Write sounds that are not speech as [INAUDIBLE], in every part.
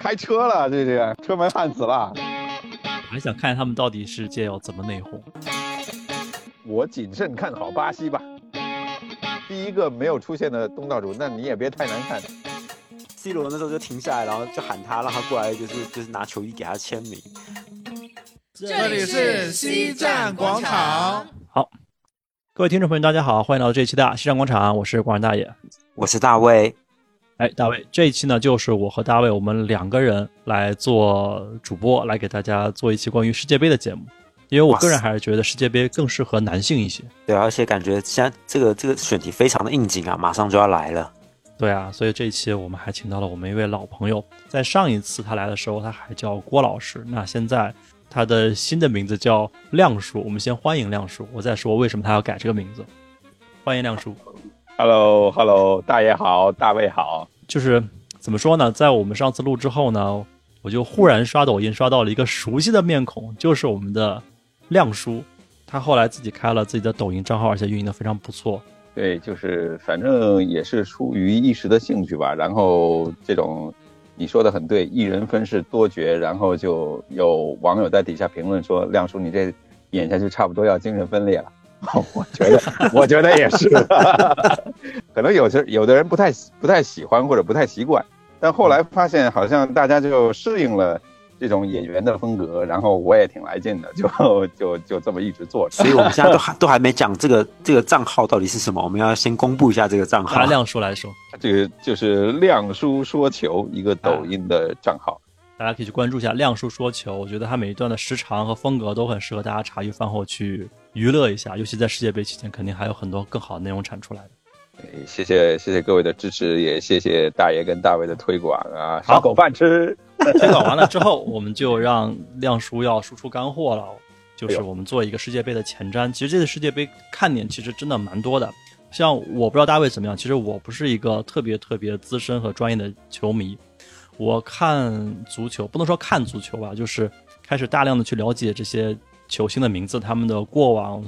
开车了，这这车门焊死了。还想看他们到底是借要怎么内讧。我谨慎看好巴西吧。第一个没有出现的东道主，那你也别太难看。C 罗那时候就停下来，然后就喊他，让他过来，就是就是拿球衣给他签名。这里是西站广场。好，各位听众朋友，大家好，欢迎来到这一期的西站广场，我是广仁大爷，我是大卫。哎，大卫，这一期呢，就是我和大卫，我们两个人来做主播，来给大家做一期关于世界杯的节目。因为我个人还是觉得世界杯更适合男性一些。对，而且感觉现在这个这个选题非常的应景啊，马上就要来了。对啊，所以这一期我们还请到了我们一位老朋友，在上一次他来的时候，他还叫郭老师，那现在他的新的名字叫亮叔。我们先欢迎亮叔，我再说为什么他要改这个名字。欢迎亮叔。Hello，Hello，大爷好，大卫好。就是怎么说呢，在我们上次录之后呢，我就忽然刷抖音刷到了一个熟悉的面孔，就是我们的。亮叔，他后来自己开了自己的抖音账号，而且运营的非常不错。对，就是反正也是出于一时的兴趣吧。然后这种你说的很对，一人分饰多角。然后就有网友在底下评论说：“亮叔，你这演下去差不多要精神分裂了。” [LAUGHS] 我觉得，我觉得也是。[LAUGHS] 可能有些有的人不太不太喜欢或者不太习惯，但后来发现好像大家就适应了。这种演员的风格，然后我也挺来劲的，就 [LAUGHS] 就就这么一直做着。所以我们现在都还都还没讲这个这个账号到底是什么，我们要先公布一下这个账号。亮叔来说，这个就是亮叔说球一个抖音的账号，大家可以去关注一下亮叔说球。我觉得他每一段的时长和风格都很适合大家茶余饭后去娱乐一下，尤其在世界杯期间，肯定还有很多更好的内容产出来的。谢谢谢谢各位的支持，也谢谢大爷跟大卫的推广啊，好口饭吃。推广完了之后，我们就让亮叔要输出干货了，就是我们做一个世界杯的前瞻。其实这次世界杯看点其实真的蛮多的，像我不知道大卫怎么样，其实我不是一个特别特别资深和专业的球迷，我看足球不能说看足球吧，就是开始大量的去了解这些球星的名字，他们的过往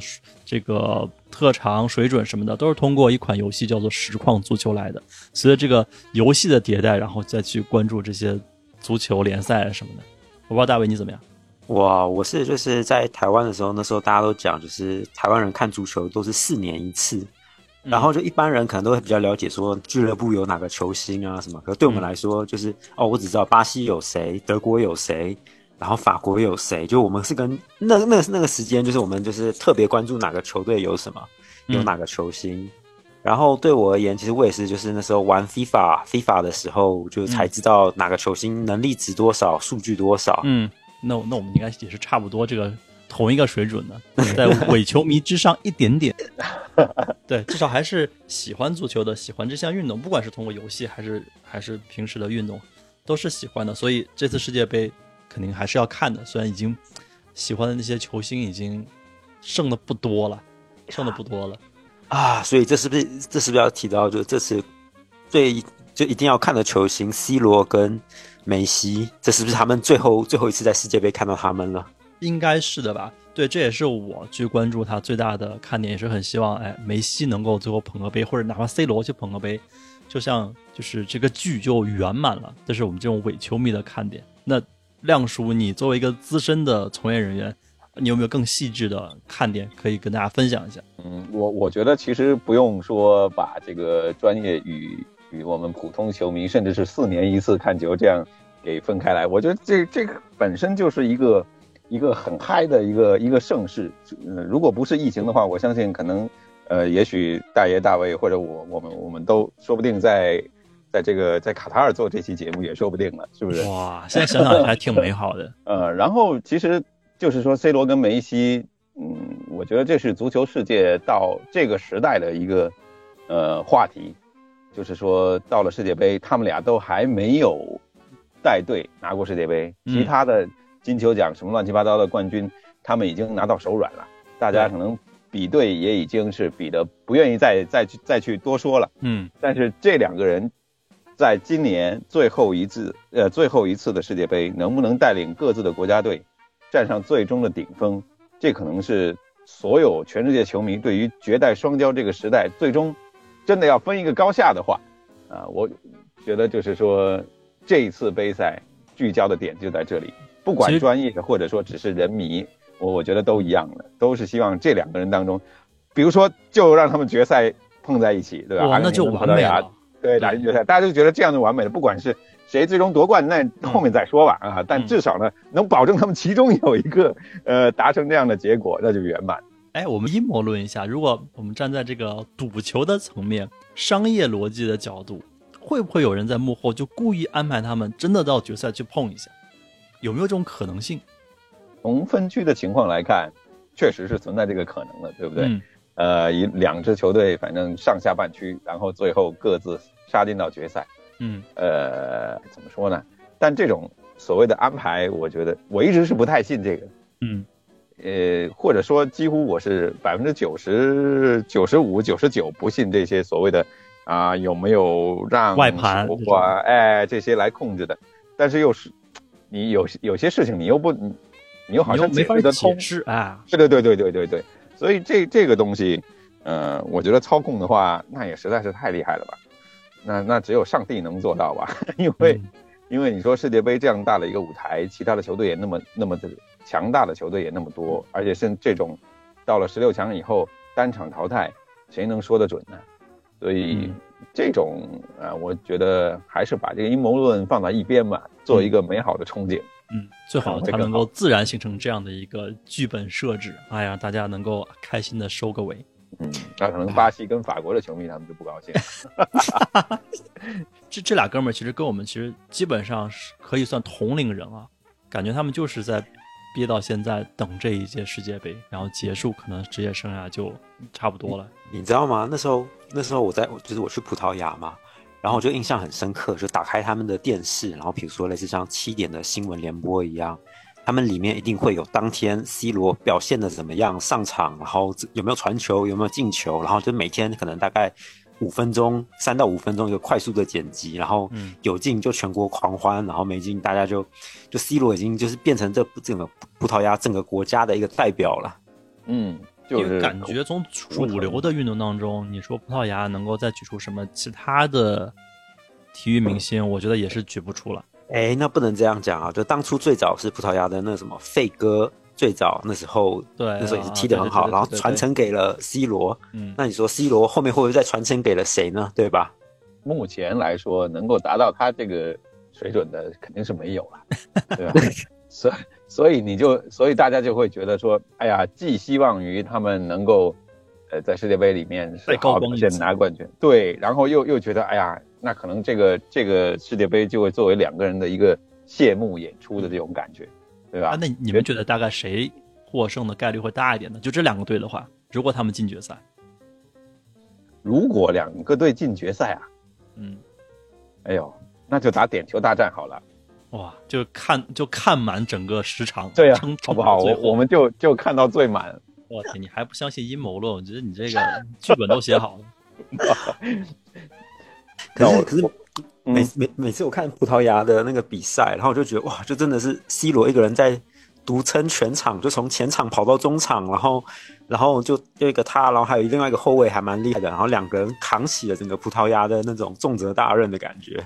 这个特长、水准什么的，都是通过一款游戏叫做实况足球来的。随着这个游戏的迭代，然后再去关注这些。足球联赛什么的，我不知道大卫你怎么样？哇，我是就是在台湾的时候，那时候大家都讲，就是台湾人看足球都是四年一次，然后就一般人可能都会比较了解说俱乐部有哪个球星啊什么。可对我们来说，就是哦，我只知道巴西有谁，德国有谁，然后法国有谁。就我们是跟那那那个时间，就是我们就是特别关注哪个球队有什么，有哪个球星。然后对我而言，其实我也是，就是那时候玩 FIFA FIFA 的时候，就才知道哪个球星能力值多少，数据多少。嗯，那那我们应该也是差不多这个同一个水准的，[LAUGHS] 在伪球迷之上一点点。[LAUGHS] 对，至少还是喜欢足球的，喜欢这项运动，不管是通过游戏还是还是平时的运动，都是喜欢的。所以这次世界杯肯定还是要看的，虽然已经喜欢的那些球星已经剩的不多了，剩的不多了。啊，所以这是不是这是不是要提到，就这次最就一定要看的球星 C 罗跟梅西，这是不是他们最后最后一次在世界杯看到他们了？应该是的吧？对，这也是我去关注他最大的看点，也是很希望哎梅西能够最后捧个杯，或者哪怕 C 罗去捧个杯，就像就是这个剧就圆满了。这是我们这种伪球迷的看点。那亮叔，你作为一个资深的从业人员。你有没有更细致的看点可以跟大家分享一下？嗯，我我觉得其实不用说把这个专业与与我们普通球迷，甚至是四年一次看球这样给分开来。我觉得这这个本身就是一个一个很嗨的一个一个盛世。嗯，如果不是疫情的话，我相信可能呃，也许大爷大卫或者我我们我们都说不定在在这个在卡塔尔做这期节目也说不定了，是不是？哇，现在想想还挺美好的。[LAUGHS] 呃，然后其实。就是说，C 罗跟梅西，嗯，我觉得这是足球世界到这个时代的一个呃话题。就是说，到了世界杯，他们俩都还没有带队拿过世界杯，其他的金球奖什么乱七八糟的冠军，他们已经拿到手软了。大家可能比对也已经是比的不愿意再再去再去多说了。嗯，但是这两个人在今年最后一次呃最后一次的世界杯，能不能带领各自的国家队？站上最终的顶峰，这可能是所有全世界球迷对于绝代双骄这个时代最终真的要分一个高下的话啊！我觉得就是说，这一次杯赛聚焦的点就在这里，不管专业或者说只是人迷，我我觉得都一样的，都是希望这两个人当中，比如说就让他们决赛碰在一起，对吧？那就完美了。对，打进决赛，大家就觉得这样就完美了。不管是谁最终夺冠，那后面再说吧啊。但嗯至少呢，能保证他们其中有一个呃达成这样的结果，那就圆满。哎，我们阴谋论一下，如果我们站在这个赌球的层面、商业逻辑的角度，会不会有人在幕后就故意安排他们真的到决赛去碰一下？有没有这种可能性？从分区的情况来看，确实是存在这个可能的，对不对？嗯呃，以两支球队反正上下半区，然后最后各自杀进到决赛。嗯呃，怎么说呢？但这种所谓的安排，我觉得我一直是不太信这个。嗯呃，或者说几乎我是百分之九十九十五、九十九不信这些所谓的啊有没有让外盘手这种啊哎这些来控制的，但是又是你有有些事情你又不你你又好像没法解，释啊。对对对对对对对，所以这这个东西，呃，我觉得操控的话，那也实在是太厉害了吧，那那只有上帝能做到吧，[LAUGHS] 因为、嗯因为你说世界杯这样大的一个舞台，其他的球队也那么那么的强大的球队也那么多，而且是这种到了十六强以后单场淘汰，谁能说得准呢？所以嗯这种啊、呃我觉得还是把这个阴谋论放到一边吧，做一个美好的憧憬。嗯，最好它能够自然形成这样的一个剧本设置，哎呀，大家能够开心的收个尾。嗯，那可能巴西跟法国的球迷他们就不高兴。[LAUGHS] 这这俩哥们儿其实跟我们其实基本上是可以算同龄人啊，感觉他们就是在憋到现在等这一届世界杯，然后结束，可能职业生涯就差不多了。你知道吗？那时候那时候我在就是我去葡萄牙嘛，然后我就印象很深刻，就打开他们的电视，然后比如说类似像七点的新闻联播一样，他们里面一定会有当天 C 罗表现的怎么样，上场，然后有没有传球，有没有进球，然后就每天可能大概五分钟，三到五分钟一个快速的剪辑，然后嗯有进就全国狂欢，然后没进大家就就 C 罗已经就是变成这整个葡萄牙整个国家的一个代表了。嗯，就是因为感觉从主流的运动当中，你说葡萄牙能够再举出什么其他的体育明星，我觉得也是举不出了。哎，那不能这样讲啊！就当初最早是葡萄牙的那什么费哥，最早那时候对那时候也是啊踢得很好，然后传承给了 C 罗。嗯，那你说 C 罗后面会不会再传承给了谁呢？对吧？目前来说，能够达到他这个水准的肯定是没有了，对吧？[LAUGHS] 所以所以你就所以大家就会觉得说，哎呀，寄希望于他们能够，呃，在世界杯里面是好好表现拿冠军，对，然后又又觉得，哎呀，那可能这个这个世界杯就会作为两个人的一个谢幕演出的这种感觉，对吧？啊，那你们觉得大概谁获胜的概率会大一点呢？就这两个队的话，如果他们进决赛，如果两个队进决赛啊，嗯，哎呦，那就打点球大战好了。哇，就看就看满整个时长，对呀、撑好不好？我我们就就看到最满。我天，你还不相信阴谋论？我觉得你这个剧本都写好了。[LAUGHS] 可是可是嗯每每每次我看葡萄牙的那个比赛，然后我就觉得哇，就真的是 C 罗一个人在独撑全场，就从前场跑到中场，然后然后就有一个他，然后还有另外一个后卫还蛮厉害的，然后两个人扛起了整个葡萄牙的那种重责大任的感觉。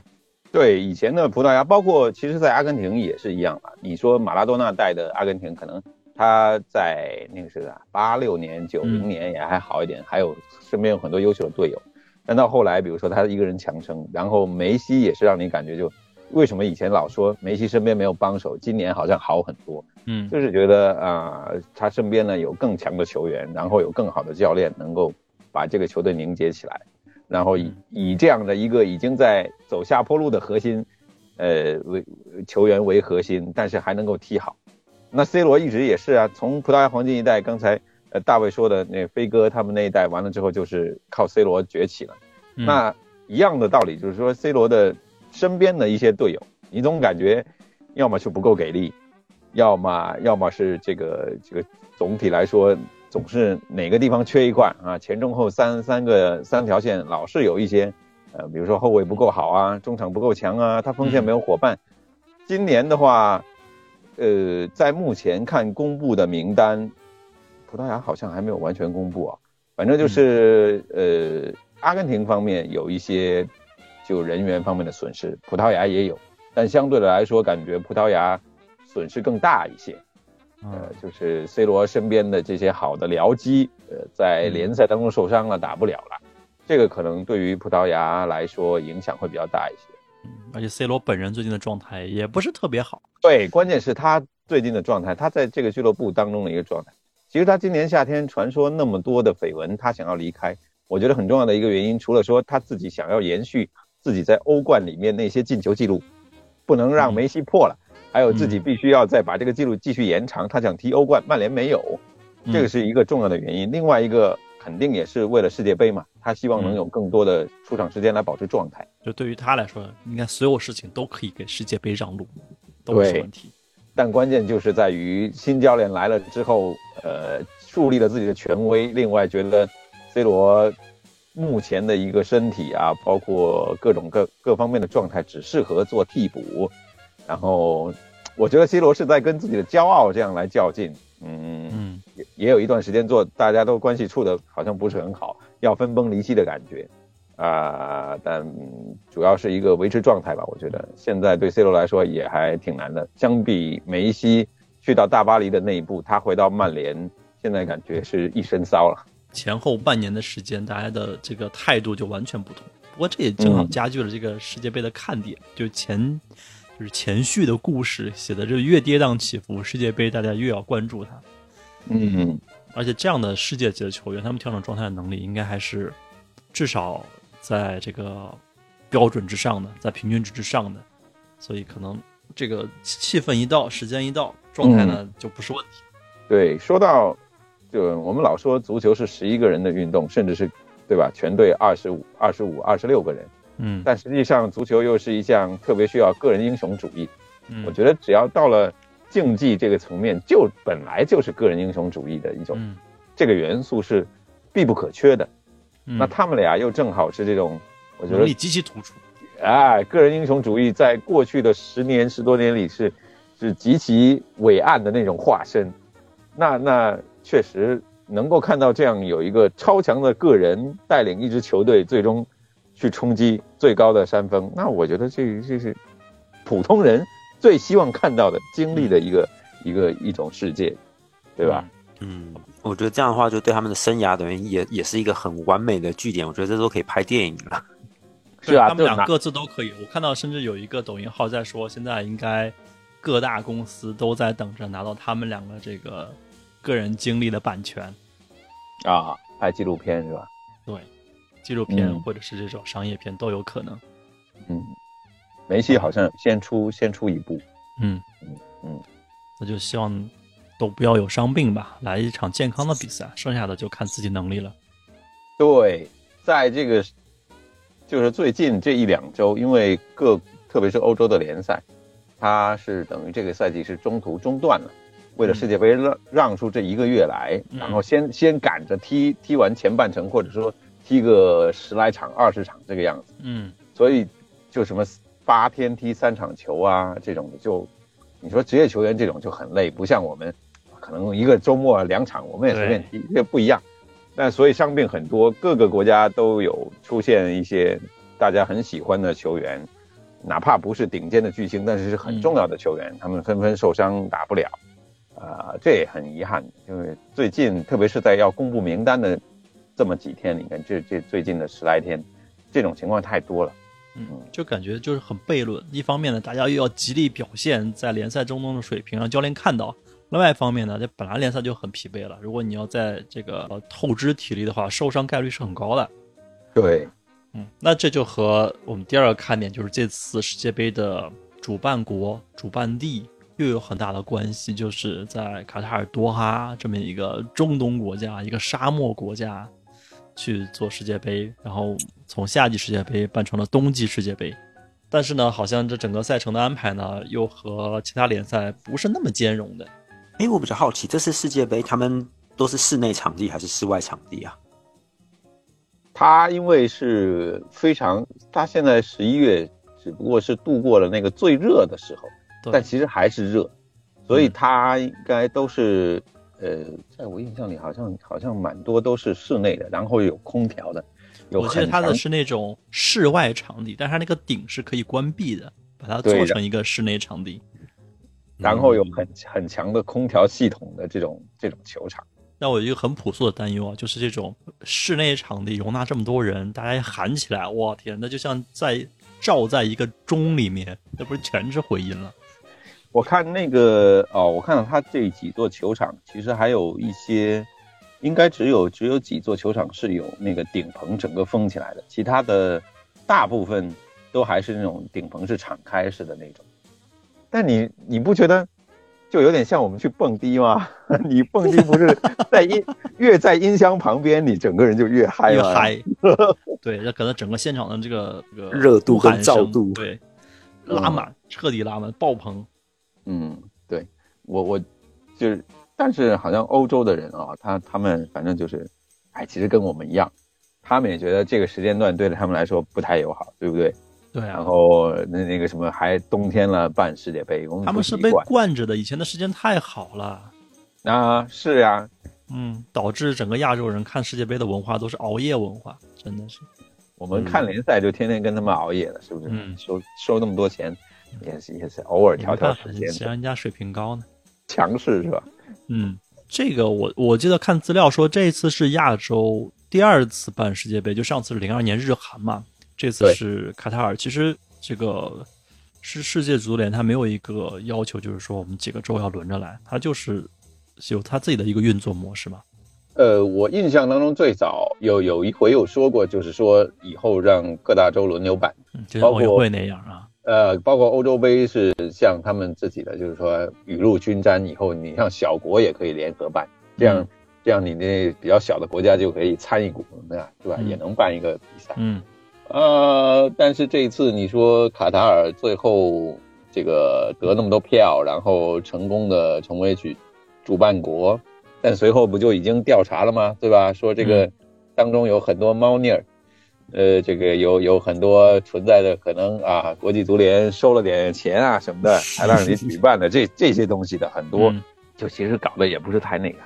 对以前的葡萄牙，包括其实，在阿根廷也是一样啊。你说马拉多纳带的阿根廷，可能他在那个是啊，八六年、九零年也还好一点，还有身边有很多优秀的队友。但到后来，比如说他一个人强撑，然后梅西也是让你感觉就，为什么以前老说梅西身边没有帮手，今年好像好很多，嗯，就是觉得啊、他身边呢有更强的球员，然后有更好的教练，能够把这个球队凝结起来，然后以以这样的一个已经在走下坡路的核心，呃为球员为核心，但是还能够踢好。那 C 罗一直也是啊，从葡萄牙黄金一代，刚才呃大卫说的那飞哥他们那一代完了之后，就是靠 C 罗崛起了。嗯那一样的道理，就是说 C 罗的身边的一些队友，你总感觉要么是不够给力，要么要么是这个这个总体来说总是哪个地方缺一块啊，前中后三三个三条线老是有一些，呃，比如说后卫不够好啊，中场不够强啊，他锋线没有伙伴。今年的话，呃，在目前看公布的名单，葡萄牙好像还没有完全公布啊，反正就是、呃，阿根廷方面有一些就人员方面的损失，葡萄牙也有，但相对的来说，感觉葡萄牙损失更大一些。呃，就是 C 罗身边的这些好的僚机，呃，在联赛当中受伤了，打不了了。这个可能对于葡萄牙来说影响会比较大一些。嗯，而且 C 罗本人最近的状态也不是特别好。对，关键是他最近的状态，他在这个俱乐部当中的一个状态。其实他今年夏天传说那么多的绯闻，他想要离开，我觉得很重要的一个原因，除了说他自己想要延续自己在欧冠里面那些进球记录，不能让梅西破了。还有自己必须要再把这个记录继续延长，他想踢欧冠，曼联没有，这个是一个重要的原因。另外一个肯定也是为了世界杯嘛，他希望能有更多的出场时间来保持状态。就对于他来说，应该所有事情都可以给世界杯让路，都不是问题。但关键就是在于新教练来了之后，呃，树立了自己的权威。另外，觉得 C 罗目前的一个身体啊，包括各种各各方面的状态，只适合做替补，然后。我觉得 C 罗是在跟自己的骄傲这样来较劲，嗯嗯，也也有一段时间做大家都关系处的好像不是很好，要分崩离析的感觉，啊，但主要是一个维持状态吧。我觉得现在对 C 罗来说也还挺难的，相比梅西去到大巴黎的那一步，他回到曼联，现在感觉是一身骚了。前后半年的时间，大家的这个态度就完全不同。不过这也正好加剧了这个世界杯的看点，就前。就是前序的故事写的，就越跌宕起伏，世界杯大家越要关注他。嗯，而且这样的世界级的球员，他们调整状态的能力应该还是至少在这个标准之上的，在平均值之上的。所以可能这个气氛一到，时间一到，状态呢就不是问题。对，说到就我们老说足球是十一个人的运动，甚至是对吧？全队二十五、二十五、二十六个人。嗯，但实际上足球又是一项特别需要个人英雄主义。嗯，我觉得只要到了竞技这个层面，就本来就是个人英雄主义的一种，这个元素是必不可缺的。那他们俩又正好是这种，我觉得力极其突出。哎，个人英雄主义在过去的十年十多年里是是极其伟岸的那种化身。那那确实能够看到这样有一个超强的个人带领一支球队最终。去冲击最高的山峰，那我觉得这这是普通人最希望看到的、经历的一个一个一种世界，对吧？嗯，我觉得这样的话，就对他们的生涯等于也也是一个很完美的据点。我觉得这都可以拍电影了。是啊，他们俩各自都可以。我看到甚至有一个抖音号在说，现在应该各大公司都在等着拿到他们两个这个个人经历的版权啊，拍纪录片是吧？对。纪录片或者是这种商业片都有可能。嗯，梅西好像先出先出一部。嗯嗯嗯，那就希望都不要有伤病吧，来一场健康的比赛，剩下的就看自己能力了。对，在这个就是最近这一两周，因为各特别是欧洲的联赛，它是等于这个赛季是中途中断了，为了世界杯让让出这一个月来，然后先先赶着踢踢完前半程，或者说。踢个十来场、二十场这个样子，嗯，所以就什么八天踢三场球啊，这种的就，你说职业球员这种就很累，不像我们，可能一个周末两场我们也随便踢，这不一样。但所以伤病很多，各个国家都有出现一些大家很喜欢的球员，哪怕不是顶尖的巨星，但是是很重要的球员，他们纷纷受伤打不了，啊，这也很遗憾，因为最近特别是在要公布名单的。这么几天，里面这这最近的十来天，这种情况太多了，嗯，就感觉就是很悖论。一方面呢，大家又要极力表现在联赛中中的水平，让教练看到；另外一方面呢，这本来联赛就很疲惫了，如果你要在这个透支体力的话，受伤概率是很高的。对，嗯，那这就和我们第二个看点，就是这次世界杯的主办国、主办地又有很大的关系，就是在卡塔尔多哈这么一个中东国家，一个沙漠国家。去做世界杯，然后从夏季世界杯办成了冬季世界杯，但是呢，好像这整个赛程的安排呢，又和其他联赛不是那么兼容的。哎，我比较好奇，这次世界杯他们都是室内场地还是室外场地啊？他因为是非常，他现在十一月只不过是度过了那个最热的时候，但其实还是热，所以他应该都是。呃，在我印象里，好像好像蛮多都是室内的，然后有空调的。我记得它的是那种室外场地，但是它那个顶是可以关闭的。把它做成一个室内场地。然后有很很强的空调系统的这种这种球场。那我有一个很朴素的担忧啊，就是这种室内场地容纳这么多人，大家喊起来，我天，那就像在罩在一个钟里面，那不是全是回音了？我看那个哦，我看到他这几座球场，其实还有一些，应该只有只有几座球场是有那个顶棚整个封起来的，其他的大部分都还是那种顶棚是敞开式的那种。但你你不觉得就有点像我们去蹦迪吗？[LAUGHS] 你蹦迪不是在音 [LAUGHS] 越在音箱旁边，你整个人就越嗨吗？越嗨，[LAUGHS] 对，那可能整个现场的这个这个热度跟呼喊声燥度对，拉满，彻底拉满，爆棚。嗯，对我我就是，但是好像欧洲的人啊，他他们反正就是，哎，其实跟我们一样，他们也觉得这个时间段对他们来说不太友好，对不对？对啊然，后那那个什么，还冬天了办世界杯，我们他们是被惯惯着的，以前的时间太好了。啊，是呀，嗯，导致整个亚洲人看世界杯的文化都是熬夜文化，真的是。我们看联赛就天天跟他们熬夜了，是不是？嗯收收那么多钱，也是也是偶尔调调时间，谁让人家水平高呢？强势是吧？嗯，这个我我记得看资料说，这一次是亚洲第二次办世界杯，就上次是零二年日韩嘛，这次是卡塔尔。其实这个是世界足联，它没有一个要求，就是说我们几个州要轮着来，它就是有它自己的一个运作模式嘛。呃，我印象当中最早有有一回有说过，就是说以后让各大洲轮流办。包括像奥运会那样啊。呃，包括欧洲杯是像他们自己的，就是说雨露均沾，以后你像小国也可以联合办，这样、嗯这样你那比较小的国家就可以参一股，那对吧？嗯也能办一个比赛。嗯呃，但是这一次你说卡塔尔最后这个得那么多票，然后成功的成为举主办国，但随后不就已经调查了吗？对吧？说这个嗯当中有很多猫腻儿，呃，这个有有很多存在的可能啊，国际足联收了点钱啊什么的，[LAUGHS] 才让你举办的这这些东西的很多，嗯就其实搞得也不是太那个。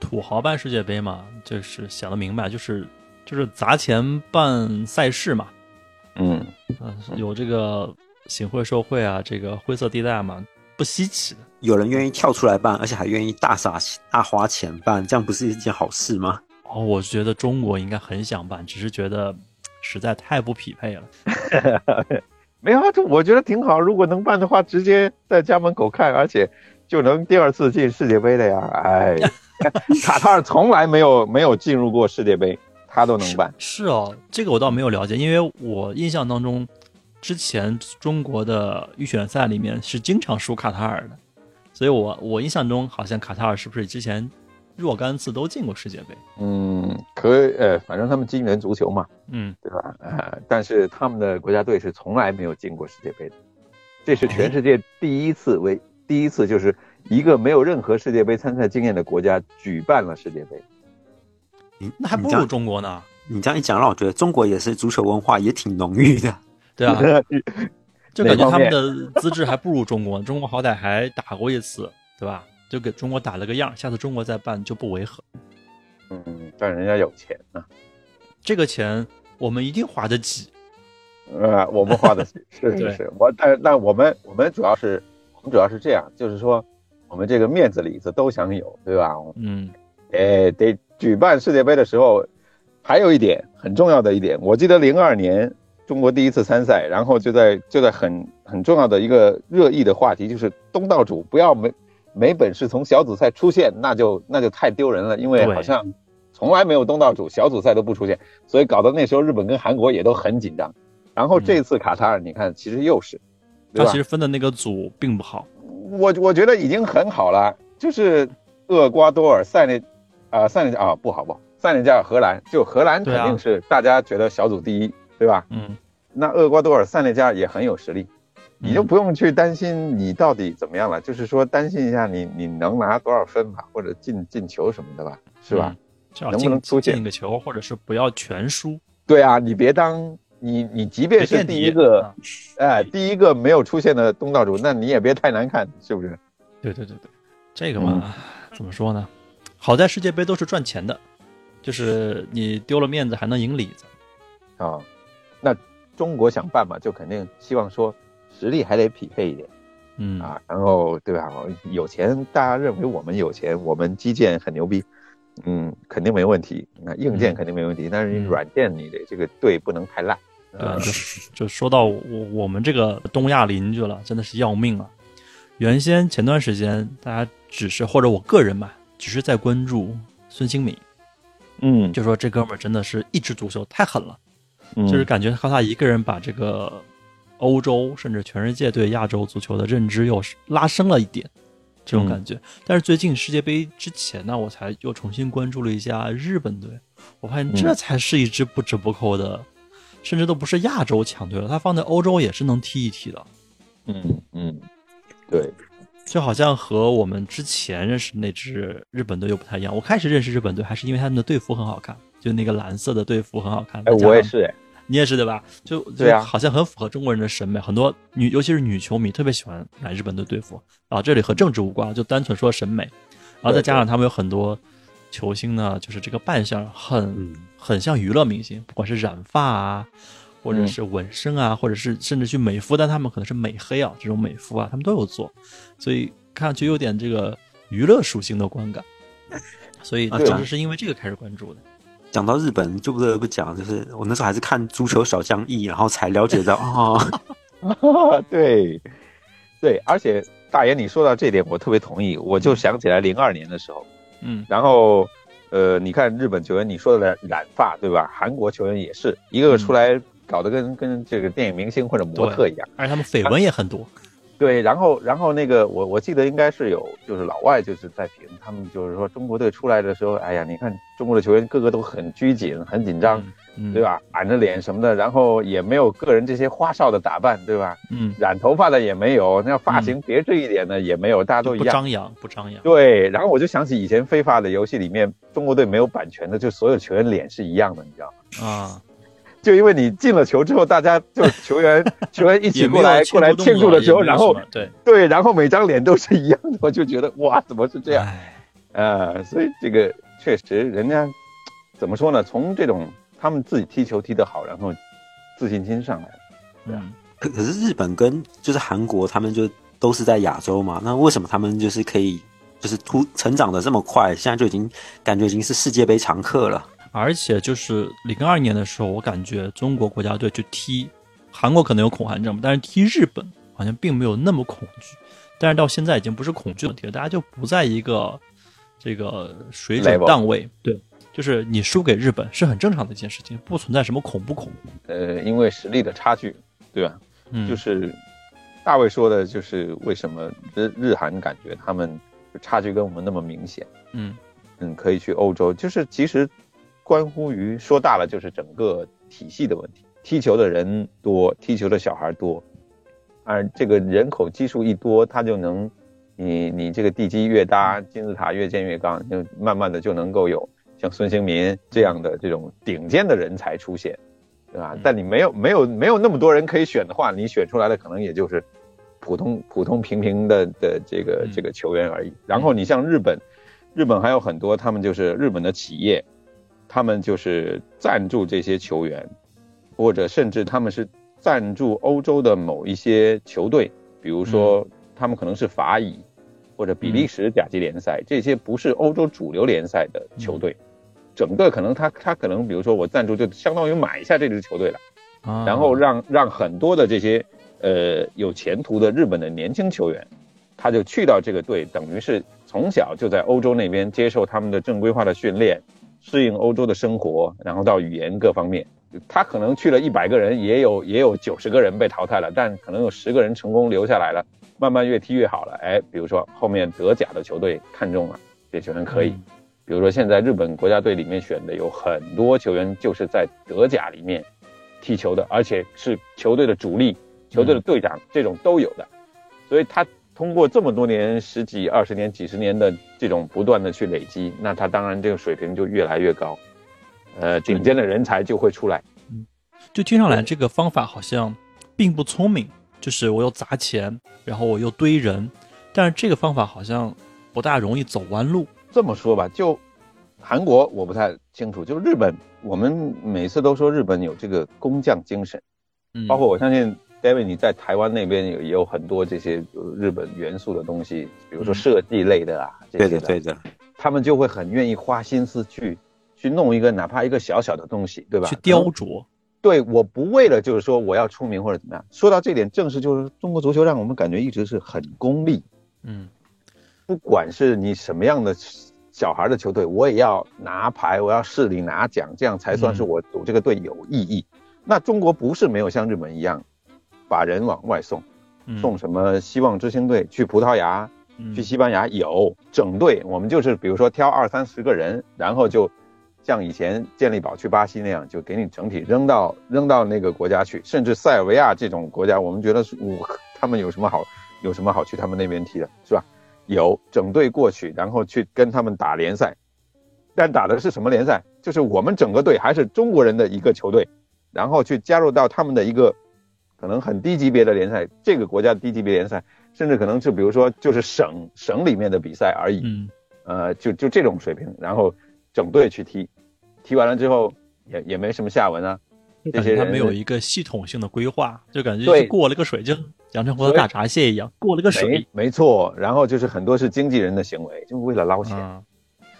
土豪办世界杯嘛，就是想得明白，就是就是砸钱办赛事嘛，嗯，嗯、有这个行贿受贿啊，这个灰色地带嘛，不稀奇的。有人愿意跳出来办，而且还愿意大撒钱大花钱办，这样不是一件好事吗？哦，我觉得中国应该很想办，只是觉得实在太不匹配了。[LAUGHS] 没有啊，这我觉得挺好。如果能办的话，直接在家门口看，而且就能第二次进世界杯了呀！哎，[LAUGHS] 卡塔尔从来没有没有进入过世界杯，他都能办。是哦，这个我倒没有了解，因为我印象当中，之前中国的预选赛里面是经常输卡塔尔的，所以我我印象中好像卡塔尔是不是之前若干次都进过世界杯？嗯，可呃，反正他们金元足球嘛，嗯，对吧？呃，但是他们的国家队是从来没有进过世界杯的，这是全世界第一次为第一次，就是一个没有任何世界杯参赛经验的国家举办了世界杯。你那还不如中国呢，你这样一讲，让我觉得中国也是足球文化也挺浓郁的。对啊，[LAUGHS] 就感觉他们的资质还不如中国，中国好歹还打过一次，对吧？就给中国打了个样，下次中国再办就不违和。嗯，但人家有钱啊，这个钱我们一定花得起。呃，我们花得起 [LAUGHS] 是对是是，我但但我们我们主要是我们主要是这样，就是说我们这个面子里子都想有，对吧？嗯哎，得举办世界杯的时候，还有一点很重要的一点，我记得零二年中国第一次参赛，然后就在就在很很重要的一个热议的话题，就是东道主不要没没本事从小组赛出现，那就那就太丢人了，因为好像从来没有东道主小组赛都不出现，所以搞得那时候日本跟韩国也都很紧张。然后这次卡塔尔，你看其实又是，他其？实分的那个组并不好。我我觉得已经很好了，就是厄瓜多尔、塞内，啊、塞内加啊不好不好，塞内加尔、荷兰，就荷兰肯定是大家觉得小组第一，对吧？嗯，那厄瓜多尔、塞内加尔也很有实力，你就嗯不用去担心你到底怎么样了，就是说担心一下你你能拿多少分吧，或者进进球什么的吧，是吧？能不能出现进个球，或者是不要全输。对啊，你别当你你即便是第一个啊，哎、第一个没有出现的东道主，那你也别太难看，是不是？对对对对，这个嘛，怎么说呢？好在世界杯都是赚钱的，就是你丢了面子还能赢里子。啊，那中国想办嘛，就肯定希望说实力还得匹配一点嗯啊。然后对吧？有钱，大家认为我们有钱，我们基建很牛逼，嗯，肯定没问题。那硬件嗯肯定没问题，但是你嗯软件你的这个队不能太烂。对，呃就就说到我我们这个东亚邻居了，真的是要命啊！原先前段时间大家只是或者我个人嘛，只是在关注孙兴敏，嗯，就说这哥们儿真的是一枝独秀太狠了，嗯。就是感觉靠他一个人把这个欧洲甚至全世界对亚洲足球的认知又是拉升了一点，这种嗯感觉。但是最近世界杯之前呢，我才又重新关注了一下日本队，我发现这嗯才是一支不折不扣的，甚至都不是亚洲强队了，他放在欧洲也是能踢一踢的。嗯嗯，对，就好像和我们之前认识那支日本队又不太一样。我开始认识日本队还是因为他们的队服很好看，就那个蓝色的队服很好看。我也是哎，你也是对吧？就对啊好像很符合中国人的审美，很多女尤其是女球迷特别喜欢买日本队队服啊。这里和政治无关，就单纯说审美。然后再加上他们有很多球星呢，就是这个扮相很嗯很像娱乐明星，不管是染发啊，或者是纹身啊，或者是甚至去美肤，但他们可能是美黑啊这种美肤啊，他们都有做，所以看上去有点这个娱乐属性的观感。所以啊当时是因为这个开始关注的。讲到日本，就不得不讲，就是我那时候还是看足球小将一，然后才了解到哦，[LAUGHS] 对，对，而且大爷你说到这点，我特别同意。我就想起来零二年的时候，嗯然后呃，你看日本球员，你说的染发对吧？韩国球员也是一个个出来搞得跟跟这个电影明星或者模特一样。而且他们绯闻也很多。[LAUGHS] 对，然后然后那个我我记得应该是有，就是老外就是在评他们，就是说中国队出来的时候，哎呀，你看中国的球员个个都很拘谨、很紧张，嗯，对？吧？板着脸什么的，然后也没有个人这些花哨的打扮，对吧？嗯，染头发的也没有，那发型别致一点的也没有，大家都一样。不张扬，不张扬。对，然后我就想起以前非法的游戏里面，中国队没有版权的，就所有球员脸是一样的，你知道吗？啊，就因为你进了球之后，大家就球员 [LAUGHS] 球员一起过来过来庆祝的时候，然后对对，然后每张脸都是一样的，我就觉得哇，怎么是这样？哎呃，所以这个确实人家怎么说呢？从这种他们自己踢球踢得好，然后自信心上来了。嗯，可可是日本跟就是韩国，他们就都是在亚洲嘛，那为什么他们就是可以就是突成长的这么快？现在就已经感觉已经是世界杯常客了。而且就是零二年的时候，我感觉中国国家队去踢韩国可能有恐韩症，但是踢日本好像并没有那么恐惧。但是到现在已经不是恐惧问题了，大家就不在一个这个水准档位。对，就是你输给日本是很正常的一件事情，不存在什么恐不恐。呃，因为实力的差距，对吧？嗯，就是大卫说的，就是为什么日日韩感觉他们差距跟我们那么明显。嗯嗯，可以去欧洲，就是其实关乎于说大了就是整个体系的问题。踢球的人多，踢球的小孩多，而这个人口基数一多，他就能，你你这个地基越搭，金字塔越建越高，就慢慢的就能够有像孙兴民这样的这种顶尖的人才出现，对吧嗯？但你没有没有没有那么多人可以选的话，你选出来的可能也就是普通普通平平的的这个嗯这个球员而已。然后你像日本，日本还有很多，他们就是日本的企业，他们就是赞助这些球员，或者甚至他们是赞助欧洲的某一些球队，比如说他们可能是法乙或者比利时甲级联赛，这些不是欧洲主流联赛的球队，整个可能他他可能比如说我赞助就相当于买下这支球队了。啊，然后让让很多的这些呃有前途的日本的年轻球员，他就去到这个队，等于是从小就在欧洲那边接受他们的正规化的训练，适应欧洲的生活，然后到语言各方面，他可能去了一百个人，也有也有九十个人被淘汰了，但可能有十个人成功留下来了，慢慢越踢越好了。哎，比如说后面德甲的球队看中了这球员可以，嗯比如说现在日本国家队里面选的有很多球员就是在德甲里面踢球的，而且是球队的主力、球队的队长，这种都有的。所以他通过这么多年、十几、二十年、几十年的这种不断的去累积，那他当然这个水平就越来越高，呃，顶尖的人才就会出来。嗯。就听上来这个方法好像并不聪明，就是我又砸钱，然后我又堆人，但是这个方法好像不大容易走弯路。这么说吧，就韩国我不太清楚，就日本，我们每次都说日本有这个工匠精神，嗯，包括我相信 David，你在台湾那边有也有很多这些日本元素的东西，比如说设计类的啊，对的对的，他们就会很愿意花心思去去弄一个哪怕一个小小的东西，对吧？去雕琢。对，我不为了就是说我要出名或者怎么样。说到这点，正是就是中国足球让我们感觉一直是很功利。嗯，不管是你什么样的小孩的球队，我也要拿牌，我要市里拿奖，这样才算是我组这个队有意义。那中国不是没有像日本一样。把人往外送，送什么希望之星队去葡萄牙，去西班牙有整队，我们就是比如说挑二三十个人，然后就像以前健力宝去巴西那样，就给你整体扔到扔到那个国家去，甚至塞尔维亚这种国家，我们觉得是我他们有什么好有什么好去他们那边踢的，是吧？有整队过去，然后去跟他们打联赛，但打的是什么联赛？就是我们整个队还是中国人的一个球队，然后去加入到他们的一个。可能很低级别的联赛，这个国家低级别联赛，甚至可能就比如说就是省省里面的比赛而已，嗯，呃，就就这种水平，然后整队去踢，踢完了之后也也没什么下文啊。这些他没有一个系统性的规划，就感觉就过了个水，就阳澄湖的大闸蟹一样过了个水。没错，然后就是很多是经纪人的行为，就为了捞钱，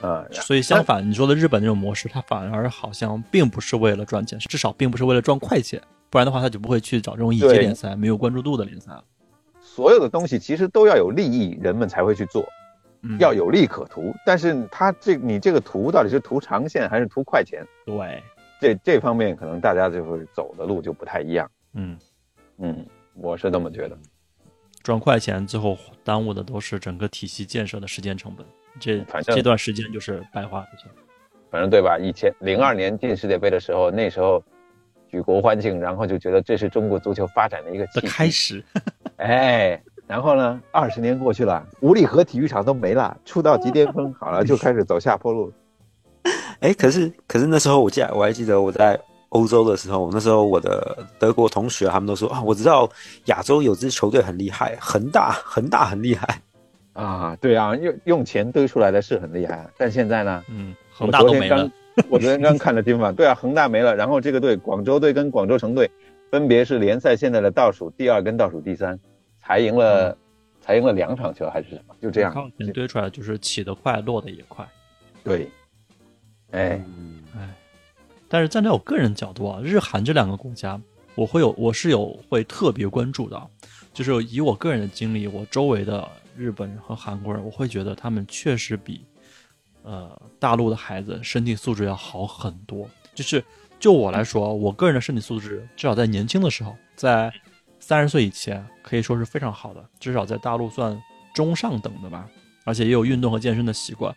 啊，所以相反，你说的日本那种模式，它反而好像并不是为了赚钱，至少并不是为了赚快钱。不然的话，他就不会去找这种乙级联赛、没有关注度的联赛了。所有的东西其实都要有利益，人们才会去做，要有利可图。但是他这你这个图到底是图长线还是图快钱？对，这这方面可能大家就是走的路就不太一样。嗯嗯，我是这么觉得。赚快钱最后耽误的都是整个体系建设的时间成本，这反正这段时间就是白花的钱。反正对吧？以前零二年进世界杯的时候，那时候。举国欢庆，然后就觉得这是中国足球发展的一个开始。[LAUGHS] 哎，然后呢，二十年过去了，五里河体育场都没了，出道即巅峰，好了，就开始走下坡路。[LAUGHS] 哎，可是可是那时候我记得我还记得我在欧洲的时候，那时候我的德国同学他们都说啊，我知道亚洲有支球队很厉害，恒大，恒大很厉害啊。对啊，用用钱堆出来的是很厉害，但现在呢，嗯，恒大都没了。[LAUGHS] 我昨天刚看了今晚，对啊，恒大没了，然后这个队广州队跟广州城队，分别是联赛现在的倒数第二跟倒数第三，才赢了，才赢了两场球还是什么？就这样，靠钱堆出来就是起得快，落得也快。对，哎，哎，但是站在我个人角度啊，日韩这两个国家，我会有，我是有会特别关注的，就是以我个人的经历，我周围的日本人和韩国人，我会觉得他们确实比。呃，大陆的孩子身体素质要好很多。就是就我来说，我个人的身体素质至少在年轻的时候，在三十岁以前可以说是非常好的，至少在大陆算中上等的吧。而且也有运动和健身的习惯。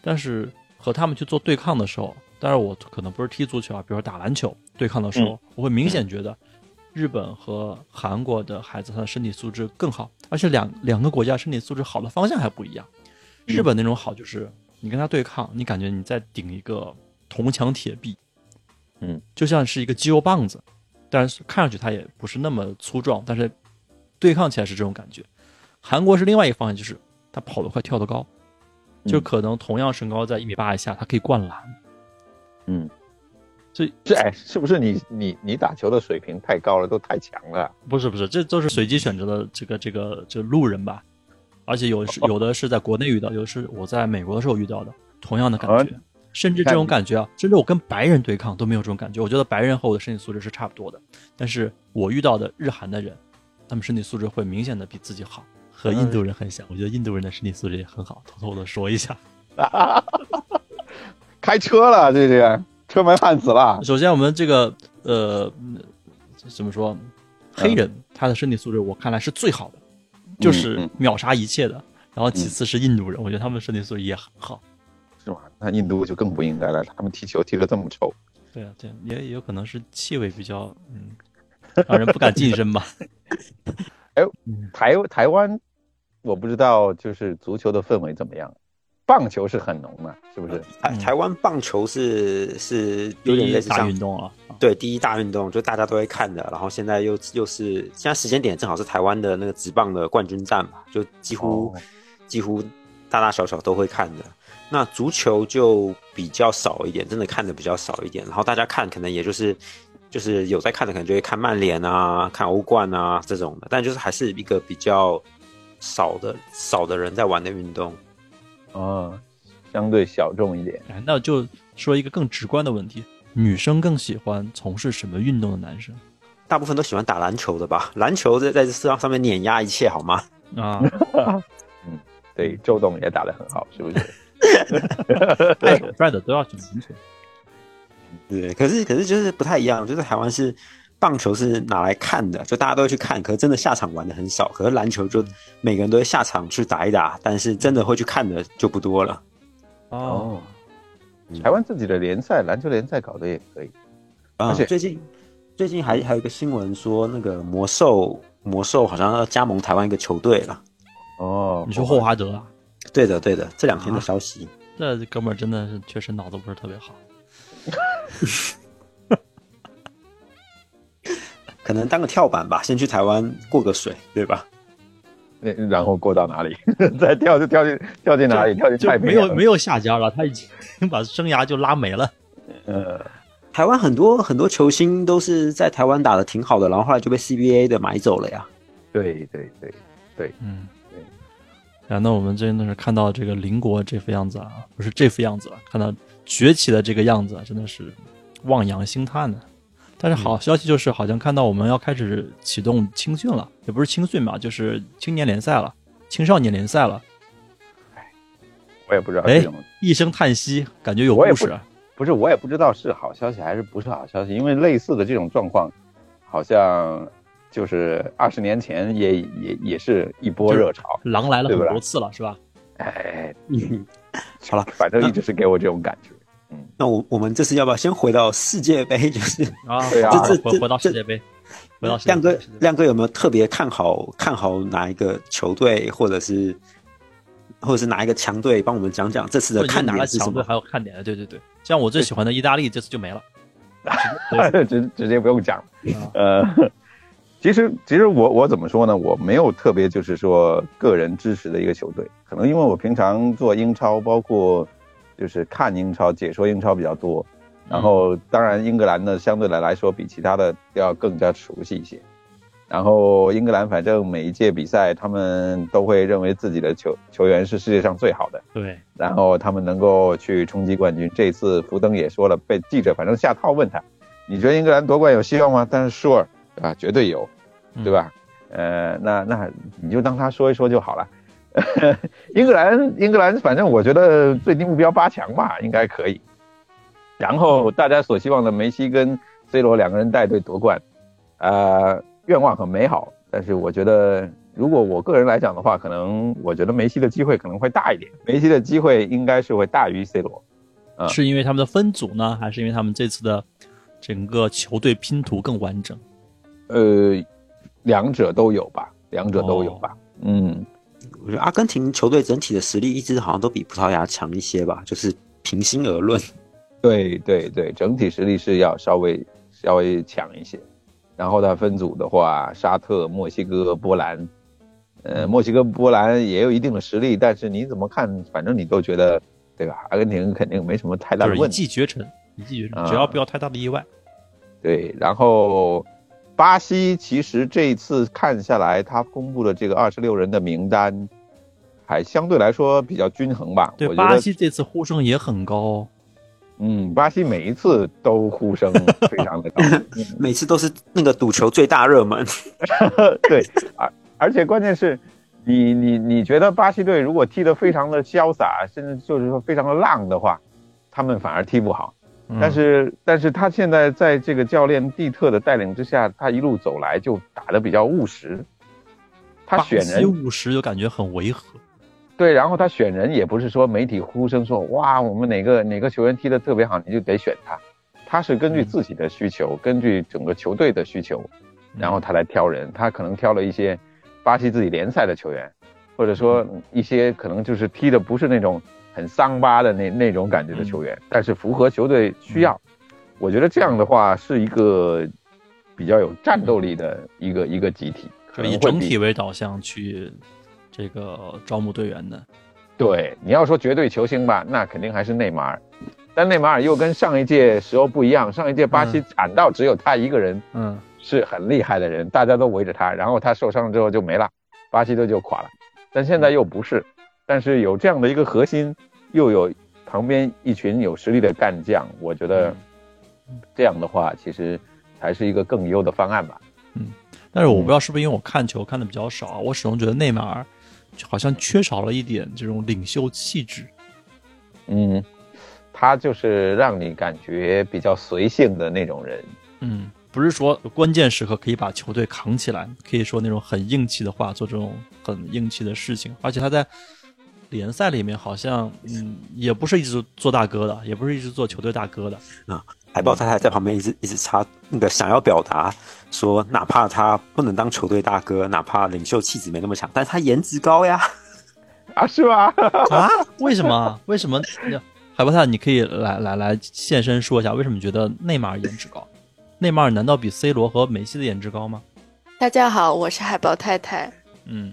但是和他们去做对抗的时候，但是我可能不是踢足球啊，比如说打篮球对抗的时候，我会明显觉得日本和韩国的孩子他的身体素质更好，而且两两个国家身体素质好的方向还不一样。日本那种好就是。你跟他对抗，你感觉你在顶一个铜墙铁壁，嗯，就像是一个肌肉棒子，但是看上去它也不是那么粗壮，但是对抗起来是这种感觉。韩国是另外一个方向，就是他跑得快，跳得高，就可能同样身高在一米八以下，他可以灌篮。嗯，这这哎，是不是你你你打球的水平太高了，都太强了？不是不是，这都是随机选择的这个这个这路人吧。而且有是有的是在国内遇到，有的是我在美国的时候遇到的，同样的感觉，甚至这种感觉啊，甚至我跟白人对抗都没有这种感觉。我觉得白人和我的身体素质是差不多的，但是我遇到的日韩的人，他们身体素质会明显的比自己好，和印度人很像。我觉得印度人的身体素质也很好，偷偷的说一下。[LAUGHS] 开车了，这是车门焊死了。首先，我们这个呃，怎么说，黑人他的身体素质我看来是最好的。就是秒杀一切的，然后其次是印度人，我觉得他们身体素质也很好，是吗？那印度就更不应该了，他们踢球踢得这么臭。对啊，对，也也有可能是气味比较，嗯，让人不敢近身吧。[LAUGHS] 哎，台台湾，我不知道，就是足球的氛围怎么样？棒球是很浓的，是不是？台台湾棒球是是有点类似像运动啊，对，第一大运动就大家都会看的。然后现在又又是现在时间点正好是台湾的那个职棒的冠军战嘛，就几乎几乎大大小小都会看的。那足球就比较少一点，真的看的比较少一点。然后大家看可能也就是就是有在看的，可能就会看曼联啊、看欧冠啊这种的，但就是还是一个比较少的少的人在玩的运动。哦，相对小众一点。哎，那就说一个更直观的问题：女生更喜欢从事什么运动的男生？大部分都喜欢打篮球的吧？篮球在在这世上上面碾压一切，好吗？啊，[LAUGHS] 嗯，对，周董也打得很好，是不是？[LAUGHS] 爱手帅的都要选篮球。对，可是可是就是不太一样，就是台湾是棒球是拿来看的，就大家都会去看，可是真的下场玩的很少。可是篮球就每个人都会下场去打一打，但是真的会去看的就不多了。哦，台湾自己的联赛，篮球联赛搞得也可以。啊，而且最近最近还还有一个新闻说，那个魔兽魔兽好像要加盟台湾一个球队了。哦，你说霍华德啊？对的对的，这两天的消息。这哥们儿真的是确实脑子不是特别好。[LAUGHS] 可能当个跳板吧，先去台湾过个水，对吧？那然后过到哪里？[LAUGHS] 再跳就跳进跳进哪里？跳进就太平洋没有没有下家了，他已经把生涯就拉没了。[LAUGHS] 呃，台湾很多很多球星都是在台湾打的挺好的，然后后来就被 CBA 的买走了呀。对对对对，嗯，对。啊，那我们真的是看到这个邻国这副样子啊，不是这副样子了，看到崛起的这个样子，真的是望洋兴叹的。但是好消息就是，好像看到我们要开始启动青训了，也不是青训嘛，就是青年联赛了，青少年联赛了。我也不知道哎这种，一声叹息，感觉有故事啊。不是我也不知道是好消息还是不是好消息，因为类似的这种状况，好像就是二十年前也也也是一波热潮。狼来了很多次了，是吧？哎，嗯，好了，反正一直是给我这种感觉。那我我们这次要不要先回到世界杯？[LAUGHS] 就是啊，对啊这这回回到世界杯，回到世界亮哥亮哥有没有特别看好看好哪一个球队，或者是或者是哪一个强队？帮我们讲讲这次的看点是什么？强队还有看点的，对对对，像我最喜欢的意大利这次就没了。[LAUGHS] 直直接不用讲。啊 [LAUGHS] 呃，其实其实我我怎么说呢？我没有特别就是说个人支持的一个球队，可能因为我平常做英超，包括就是看英超、解说英超比较多，然后当然英格兰呢相对来来说比其他的要更加熟悉一些。然后英格兰反正每一届比赛，他们都会认为自己的球球员是世界上最好的，对，然后他们能够去冲击冠军。这次福登也说了，被记者反正下套问他，你觉得英格兰夺冠有希望吗？但是 sure 啊，绝对有，对吧？呃，那那你就当他说一说就好了。[LAUGHS] 英格兰，英格兰，反正我觉得最低目标八强吧，应该可以。然后大家所希望的梅西跟 C 罗两个人带队夺冠，呃，愿望很美好，但是我觉得，如果我个人来讲的话，可能我觉得梅西的机会可能会大一点，梅西的机会应该是会大于 C 罗。啊是因为他们的分组呢，还是因为他们这次的整个球队拼图更完整？呃，两者都有吧，两者都有吧。嗯，我觉得阿根廷球队整体的实力一直好像都比葡萄牙强一些吧，就是平心而论。对对对，整体实力是要稍微稍微强一些。然后它分组的话，沙特、墨西哥、波兰，呃，墨西哥、波兰也有一定的实力，但是你怎么看，反正你都觉得，对吧？阿根廷肯定没什么太大就是一的问题。骑绝尘，一骑绝尘，啊只要不要太大的意外。对，然后巴西其实这一次看下来，他公布的这个二十六人的名单，还相对来说比较均衡吧。对，我觉得巴西这次呼声也很高。嗯，巴西每一次都呼声 [LAUGHS] 非常的高。[LAUGHS] 每次都是那个赌球最大热门。[LAUGHS] 对，而而且关键是，你你你觉得巴西队如果踢得非常的潇洒，甚至就是说非常的浪的话，他们反而踢不好。嗯但是但是他现在在这个教练蒂特的带领之下，他一路走来就打得比较务实。他选人务实就感觉很违和。对，然后他选人也不是说媒体呼声说哇，我们哪个哪个球员踢得特别好，你就得选他。他是根据自己的需求，根据整个球队的需求，然后他来挑人。他可能挑了一些巴西自己联赛的球员，或者说一些可能就是踢的不是那种很桑巴的那那种感觉的球员，但是符合球队需要。我觉得这样的话是一个比较有战斗力的一个一个集体，就以整体为导向去这个招募队员的。对，你要说绝对球星吧，那肯定还是内马尔。但内马尔又跟上一届时候不一样，上一届巴西惨到只有他一个人嗯是很厉害的人，大家都围着他，然后他受伤之后就没了，巴西队就垮了。但现在又不是，但是有这样的一个核心，又有旁边一群有实力的干将，我觉得这样的话，其实才是一个更优的方案吧。嗯但是我不知道是不是因为我看球看的比较少，我始终觉得内马尔好像缺少了一点这种领袖气质。嗯，他就是让你感觉比较随性的那种人。嗯，不是说关键时刻可以把球队扛起来，可以说那种很硬气的话，做这种很硬气的事情。而且他在联赛里面好像，嗯，也不是一直做大哥的，也不是一直做球队大哥的啊。海豹太太在旁边一直一直插那个想要表达说，哪怕他不能当球队大哥，哪怕领袖气质没那么强，但是他颜值高呀。啊，是吗？啊？[LAUGHS] 为什么？为什么？海豹太太，你可以来来来现身说一下，为什么觉得内马尔颜值高？内马尔难道比 C 罗和梅西的颜值高吗？大家好，我是海豹太太。嗯，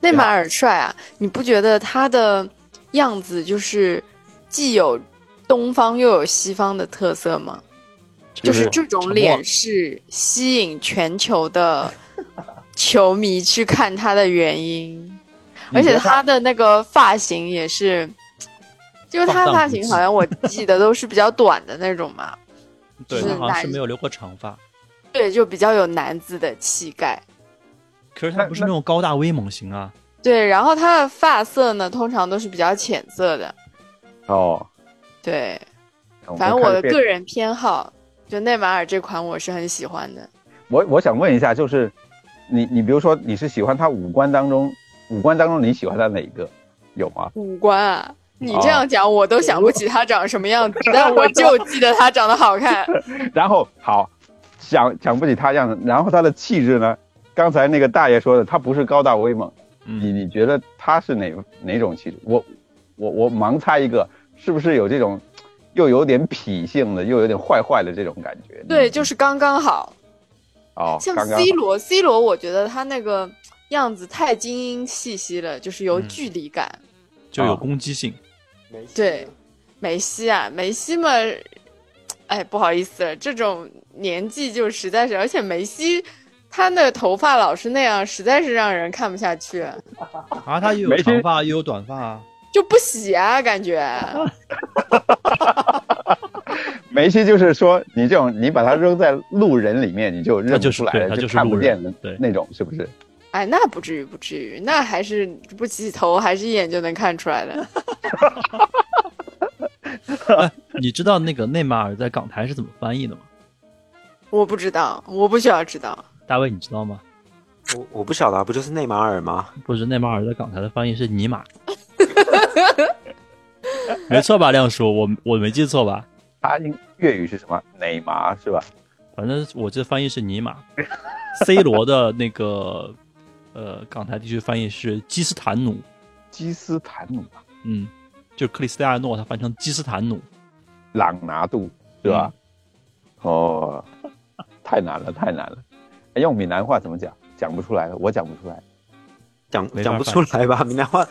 内马尔帅啊，你不觉得他的样子就是既有东方又有西方的特色吗？就是这种脸是吸引全球的球迷去看他的原因，而且他的那个发型也是，就是他的发型好像我记得都是比较短的那种嘛。对，就是男他好像是没有留过长发。对，就比较有男子的气概。可是他不是那种高大威猛型啊。对，然后他的发色呢，通常都是比较浅色的。哦，对，反正我的个人偏好，就内马尔这款我是很喜欢的。我我想问一下，就是你你比如说你是喜欢他五官当中，五官当中你喜欢他哪一个？有吗？五官啊，你哦这样讲我都想不起他长什么样子，但我就记得他长得好看。[LAUGHS] 然后好，想想不起他样子，然后他的气质呢？刚才那个大爷说的，他不是高大威猛，你嗯，你觉得他是哪哪种气质？我我我盲猜一个，是不是有这种又有点痞性的，又有点坏坏的这种感觉？对，就是刚刚好。哦，像刚刚 C 罗，C 罗，我觉得他那个样子太精英气息了，就是有嗯距离感。就有攻击性。对，梅西啊，梅西嘛，哎，不好意思了，这种年纪就实在是，而且梅西他那个头发老是那样，实在是让人看不下去，啊，他又有长发又有短发啊。就不洗啊，感觉。[LAUGHS] 梅西就是说，你这种你把他扔在路人里面，你就认不他就是出来了，他就是看不见的对那种，是不是？哎，那不至于，不至于，那还是不洗头，还是一眼就能看出来的。[LAUGHS] 你知道那个内马尔在港台是怎么翻译的吗？我不知道，我不需要知道。大卫，你知道吗？我我不晓得、啊，不就是内马尔吗？不是内马尔在港台的翻译是尼玛。[LAUGHS] 没错吧，亮叔？我我没记错吧？他应粤语是什么？内马是吧？反正我这翻译是尼玛。C 罗的那个 [LAUGHS] 呃港台地区翻译是基斯坦努，基斯坦努、嗯，就克里斯蒂亚诺他翻成基斯坦努。朗拿度是吧？哦，太难了，太难了。哎用闽南话怎么讲？讲不出来了，我讲不出来。讲没讲不出来吧？[LAUGHS] 闽南话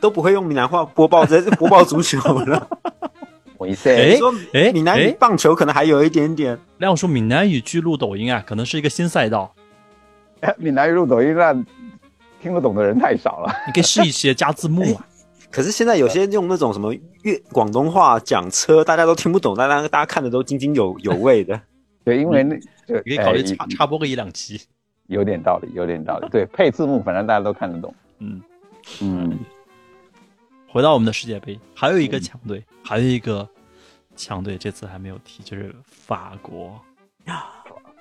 都不会用闽南话播报，这是 [LAUGHS] 播报足球了。[LAUGHS] 我一 say，哎说哎闽南语哎棒球可能还有一点点，亮说，闽南语去录抖音啊，可能是一个新赛道，闽南语录抖音那听得懂的人太少了。你可以试一些加字幕啊。可是现在有些用那种什么粤广东话讲车，大家都听不懂，大家大家看的都津津有有味的。对，因为那就你可以考虑哎插插播个一两期。有点道理，有点道理。对，配字幕，反正大家都看得懂。嗯，嗯，回到我们的世界杯，还有一个强队，还有一个强队，这次还没有踢，就是法国呀。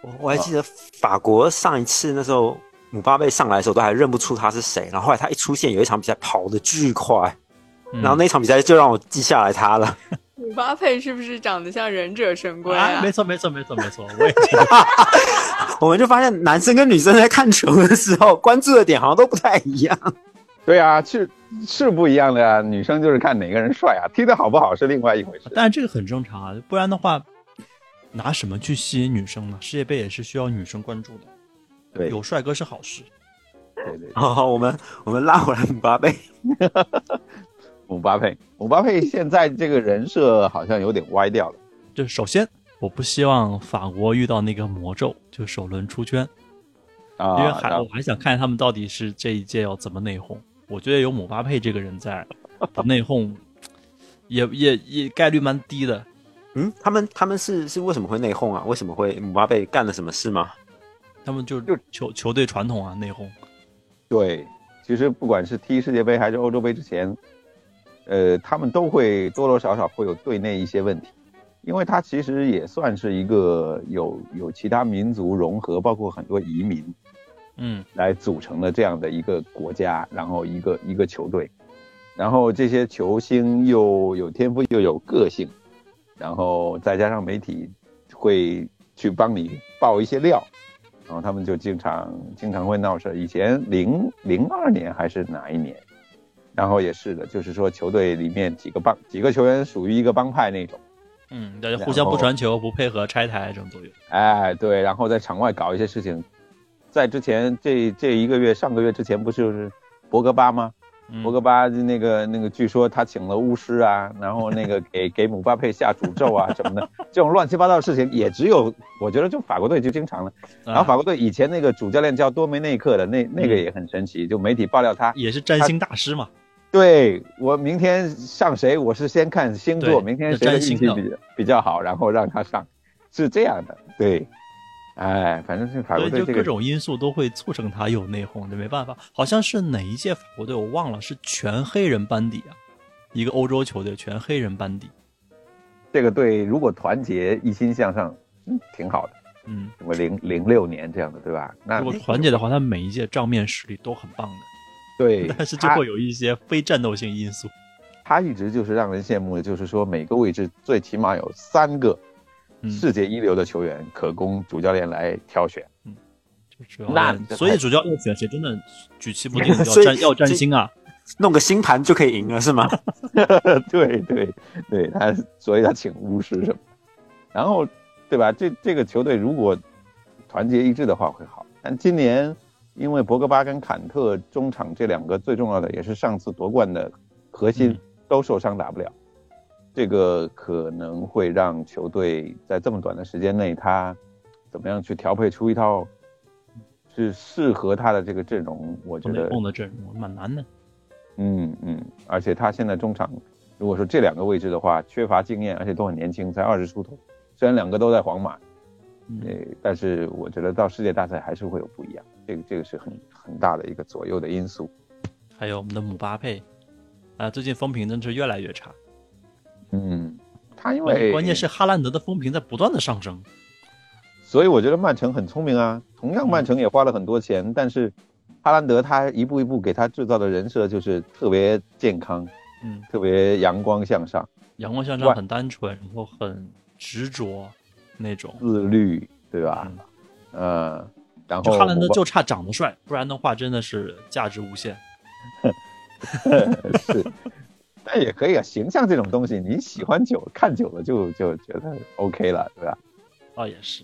我我还记得法国上一次那时候姆巴佩上来的时候，都还认不出他是谁，然后后来他一出现，有一场比赛跑得巨快，嗯然后那场比赛就让我记下来他了。姆巴佩是不是长得像忍者神龟啊，啊？没错，没错，没错，没错，我也 [LAUGHS] 觉得。[LAUGHS] 我们就发现男生跟女生在看球的时候，关注的点好像都不太一样。对啊，是是不一样的啊。女生就是看哪个人帅啊，踢得好不好是另外一回事。但是这个很正常啊，不然的话，拿什么去吸引女生呢？世界杯也是需要女生关注的，对有帅哥是好事。对对，[LAUGHS] 好，我们我们拉回来姆巴佩，姆巴佩，姆巴佩现在这个人设好像有点歪掉了。就首先，我不希望法国遇到那个魔咒，就首轮出圈，啊，因为还我还想看他们到底是这一届要怎么内讧。我觉得有姆巴佩这个人在，不内讧 [LAUGHS] 也也也概率蛮低的。嗯，他们他们是是为什么会内讧啊？为什么会姆巴佩干了什么事吗？他们就就球球队传统啊，内讧。对，其实不管是踢世界杯还是欧洲杯之前，呃，他们都会多多少少会有队内一些问题，因为它其实也算是一个有有其他民族融合，包括很多移民嗯。来组成的这样的一个国家，然后一个一个球队，然后这些球星又有天赋又有个性，然后再加上媒体会去帮你爆一些料，然后他们就经常经常会闹事。以前零零二年还是哪一年，然后也是的，就是说球队里面几个帮几个球员属于一个帮派那种，嗯，大家互相不传球、不配合、拆台这种都有。哎，对，然后在场外搞一些事情。在之前这这一个月，上个月之前不就是博格巴吗？嗯博格巴那个那个，据说他请了巫师啊，然后那个 [LAUGHS] 给给姆巴佩下诅咒啊什么的，这种乱七八糟的事情也只有我觉得就法国队就经常了。然后啊法国队以前那个主教练叫多梅内克的，那那个也很神奇，就媒体爆料他，也是占星大师嘛。对我明天上谁，我是先看星座，明天谁的运气比比较好，然后让他上，是这样的，对。哎，反正是法所以就各国队这个种因素都会促成他有内讧，这没办法。好像是哪一届法国队我忘了，是全黑人班底啊，一个欧洲球队全黑人班底。这个队如果团结一心向上，嗯，挺好的。嗯，什么零零六年这样的，对吧？那如果团结的话，他每一届账面实力都很棒的，对，但是就会有一些非战斗性因素。他一直就是让人羡慕的，就是说每个位置最起码有三个嗯世界一流的球员可供主教练来挑选。就主要那所以主教练选谁真的举棋不定，[LAUGHS] 要占要占星啊。弄个星盘就可以赢了是吗？[LAUGHS] 对对对，他所以他请巫师什么，然后对吧？这这个球队如果团结一致的话会好，但今年因为博格巴跟坎特中场这两个最重要的，也是上次夺冠的核心嗯都受伤打不了，这个可能会让球队在这么短的时间内，他怎么样去调配出一套是适合他的这个阵容？我觉内得讧的阵容蛮难的。嗯嗯，而且他现在中场，如果说这两个位置的话，缺乏经验，而且都很年轻，才二十出头。虽然两个都在皇马，嗯呃，但是我觉得到世界大赛还是会有不一样，这个这个是很很大的一个左右的因素。还有我们的姆巴佩，啊，最近风评真是越来越差。嗯，他因为关键是哈兰德的风评在不断的上升。所以我觉得曼城很聪明啊，同样曼城也花了很多钱，但是哈兰德他一步一步给他制造的人设就是特别健康，嗯，特别阳光向上、阳光向上，很单纯，然后很执着那种。自律，对吧？嗯嗯，然后哈兰德就差长得帅，不然的话真的是价值无限。[LAUGHS] 是，但也可以啊。形象这种东西，你喜欢久看久了就就觉得 OK 了，对吧？倒也是，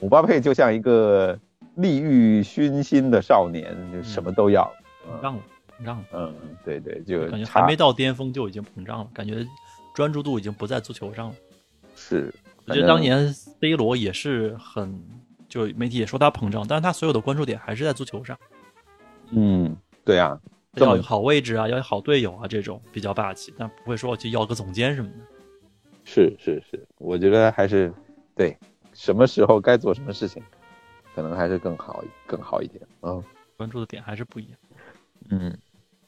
姆巴佩就像一个利欲熏心的少年，就什么都要。膨胀了，膨胀了，嗯，对对，就感觉还没到巅峰就已经膨胀了，感觉专注度已经不在足球上了。是。我觉得当年 C 罗也是很，就媒体也说他膨胀，但是他所有的关注点还是在足球上，嗯，对啊，要有好位置啊，要有好队友啊，这种比较霸气，但不会说去要个总监什么的。是是是，我觉得还是对，什么时候该做什么事情，可能还是更好更好一点。嗯关注的点还是不一样。嗯，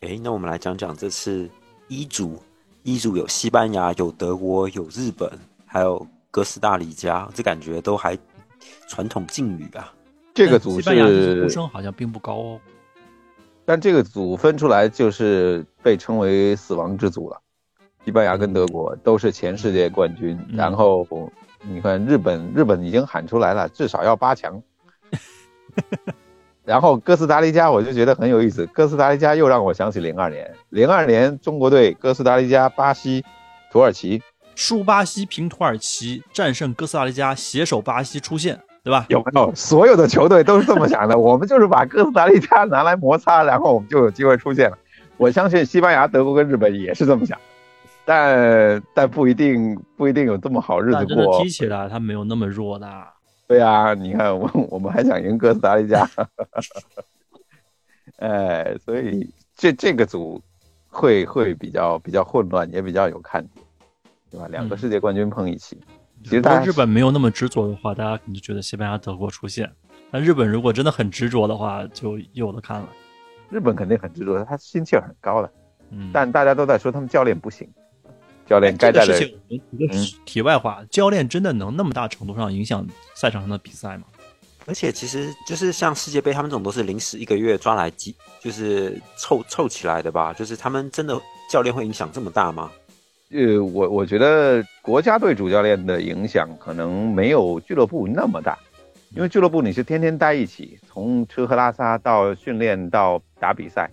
哎，那我们来讲讲这次一组，一组有西班牙、有德国、有日本，还有哥斯达黎加，这感觉都还传统劲旅啊。这个组西班牙的是呼声好像并不高哦。但这个组分出来就是被称为死亡之组了。西班牙跟德国都是前世界冠军，嗯然后你看日本，日本已经喊出来了，至少要八强。[LAUGHS] 然后哥斯达黎加，我就觉得很有意思。哥斯达黎加又让我想起零二年，零二年中国队哥斯达黎加、巴西、土耳其输巴西平土耳其，战胜哥斯达黎加，携手巴西出线，对吧？有没有？所有的球队都是这么想的，[LAUGHS] 我们就是把哥斯达黎加拿来摩擦，然后我们就有机会出线了。我相信西班牙、德国跟日本也是这么想，但但不一定不一定有这么好日子过。踢起来他没有那么弱的。对啊，你看我 [LAUGHS] 我们还想赢哥斯达黎加，[LAUGHS] 哎，所以这这个组会会比较比较混乱，也比较有看点，对吧？两个世界冠军碰一起，其实日本没有那么执着的话，大家可能就觉得西班牙、德国出现。但日本如果真的很执着的话，就有的看了。日本肯定很执着，他心气儿很高的，嗯，但大家都在说他们教练不行，教练该带的。一个题外话，教练真的能那么大程度上影响赛场上的比赛吗？而且其实就是像世界杯，他们这种都是临时一个月抓来集，就是凑凑起来的吧？就是他们真的教练会影响这么大吗？呃，我我觉得国家队主教练的影响可能没有俱乐部那么大。因为俱乐部你是天天待一起，从吃喝拉撒到训练到打比赛，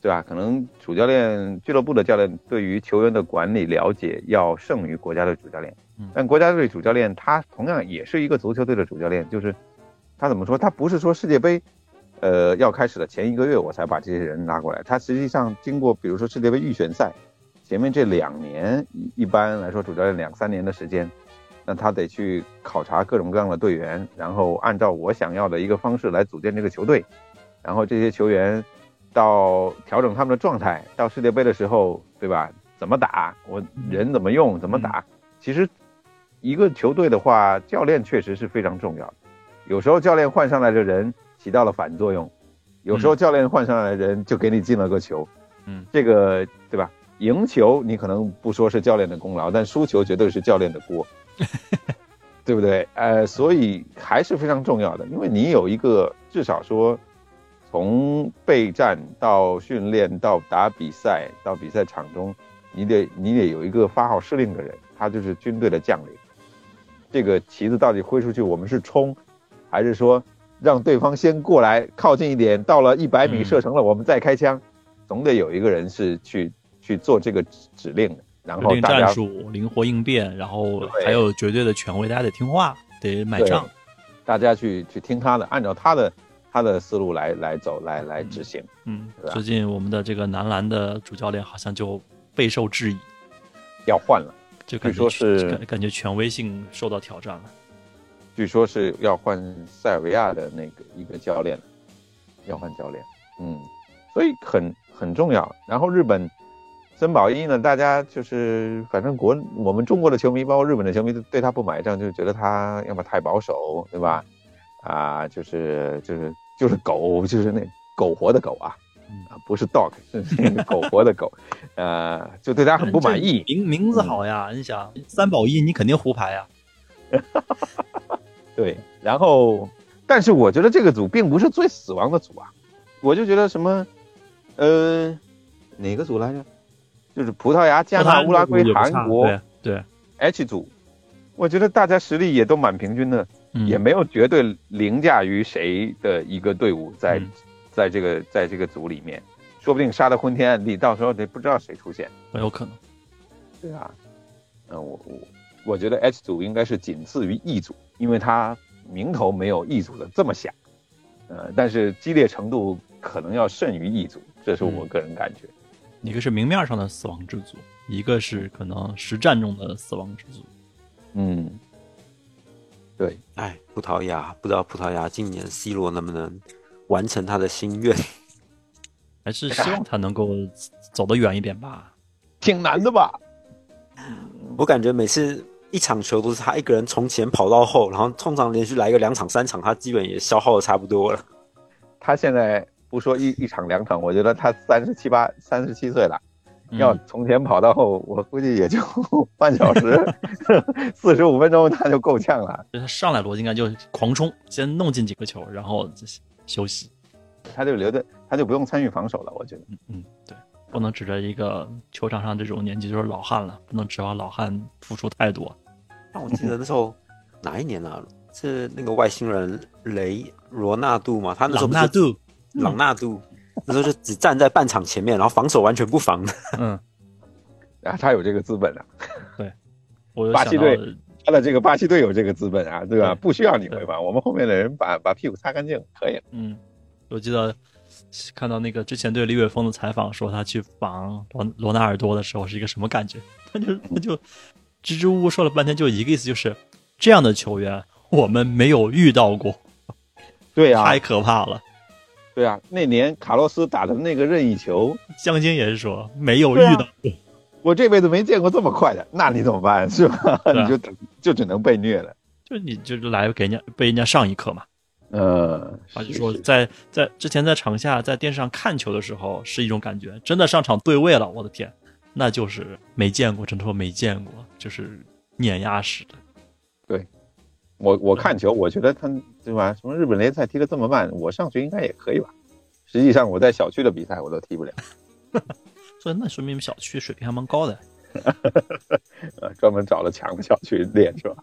对吧？可能主教练、俱乐部的教练对于球员的管理了解要胜于国家队主教练。但国家队主教练他同样也是一个足球队的主教练，就是他怎么说？他不是说世界杯，呃，要开始的前一个月我才把这些人拉过来。他实际上经过，比如说世界杯预选赛，前面这两年一般来说主教练两三年的时间。那他得去考察各种各样的队员，然后按照我想要的一个方式来组建这个球队，然后这些球员到调整他们的状态，到世界杯的时候，对吧？怎么打？我人怎么用？怎么打？其实一个球队的话，教练确实是非常重要的。有时候教练换上来的人起到了反作用，有时候教练换上来的人就给你进了个球。嗯，这个对吧？赢球你可能不说是教练的功劳，[LAUGHS] 但输球绝对是教练的锅。[LAUGHS] 对不对？呃，所以还是非常重要的，因为你有一个至少说，从备战到训练到打比赛到比赛场中，你得你得有一个发号施令的人，他就是军队的将领。这个旗子到底挥出去，我们是冲，还是说让对方先过来靠近一点，到了一百米射程了，我们再开枪？总得有一个人是去去做这个指令。然后战术灵活应变，然后还有绝对的权威，大家得听话，得买账。大家去去听他的，按照他的他的思路来来走，来来执行。嗯，最近我们的这个男篮的主教练好像就备受质疑，要换了，就据说是感觉权威性受到挑战了。据说是要换塞尔维亚的那个一个教练，要换教练。嗯，所以很很重要。然后日本。森保一呢？大家就是反正国我们中国的球迷，包括日本的球迷，都对他不买账，就觉得他要么太保守，对吧？啊，就是就是就是狗，就是那苟活的狗啊，啊，不是 dog，是那个 [LAUGHS] 苟活的狗，呃，就对他很不满意。名名字好呀，你想三保一，你肯定胡牌呀。[LAUGHS] 对，然后，但是我觉得这个组并不是最死亡的组啊，我就觉得什么，呃，哪个组来着？就是葡萄牙、加纳、乌拉圭、韩国，对 H 组，我觉得大家实力也都蛮平均的，也没有绝对凌驾于谁的一个队伍在，在这个在这个组里面，说不定杀的昏天暗地，到时候得不知道谁出现，很有可能。对啊，嗯，我我我觉得 H 组应该是仅次于 E 组，因为它名头没有 E 组的这么响，呃，但是激烈程度可能要胜于 E 组，这是我个人感觉。一个是明面上的死亡之组，一个是可能实战中的死亡之组。嗯，对，哎，葡萄牙不知道葡萄牙今年 C 罗能不能完成他的心愿，[LAUGHS] 还是希望他能够走得远一点吧。挺难的吧？我感觉每次一场球都是他一个人从前跑到后，然后通常连续来个两场三场，他基本也消耗的差不多了。他现在。不说一一场两场，我觉得他三十七八、三十七岁了，要从前跑到后，我估计也就 [LAUGHS] 半小时、[LAUGHS] 四十五分钟，他就够呛了。就他上来逻辑应该就狂冲，先弄进几个球，然后休息。他就留着，他就不用参与防守了。我觉得，嗯嗯，对，不能指着一个球场上这种年纪就是老汉了，不能指望老汉付出太多。但我记得那时候 [LAUGHS] 哪一年呢？是那个外星人雷罗纳度嘛？他那时候纳度。朗纳度那时候就只站在半场前面，然后防守完全不防的。嗯，[LAUGHS] 啊，他有这个资本啊。对，我巴西队他的这个巴西队有这个资本啊，对吧？不需要你回防，我们后面的人把把屁股擦干净可以了。嗯，我记得看到那个之前对李玮峰的采访，说他去防罗罗纳尔多的时候是一个什么感觉？[LAUGHS] 他就他就支支吾吾说了半天，就一个意思，就是这样的球员我们没有遇到过，对啊，太可怕了。对啊，那年卡洛斯打的那个任意球，江津也是说没有遇到过。我这辈子没见过这么快的，那你怎么办？是吧？[LAUGHS] 你就就只能被虐了。就你就是来给人家被人家上一课嘛。呃，而且说在在之前在场下在电视上看球的时候是一种感觉，真的上场对位了，我的天，那就是没见过，真的说没见过，就是碾压式的。对，我我看球，我觉得他对吧？什么日本联赛踢得这么慢，我上去应该也可以吧？实际上我在小区的比赛我都踢不了。[LAUGHS] 所以那说明小区水平还蛮高的。[LAUGHS] 呃，专门找了强的小区练是吧？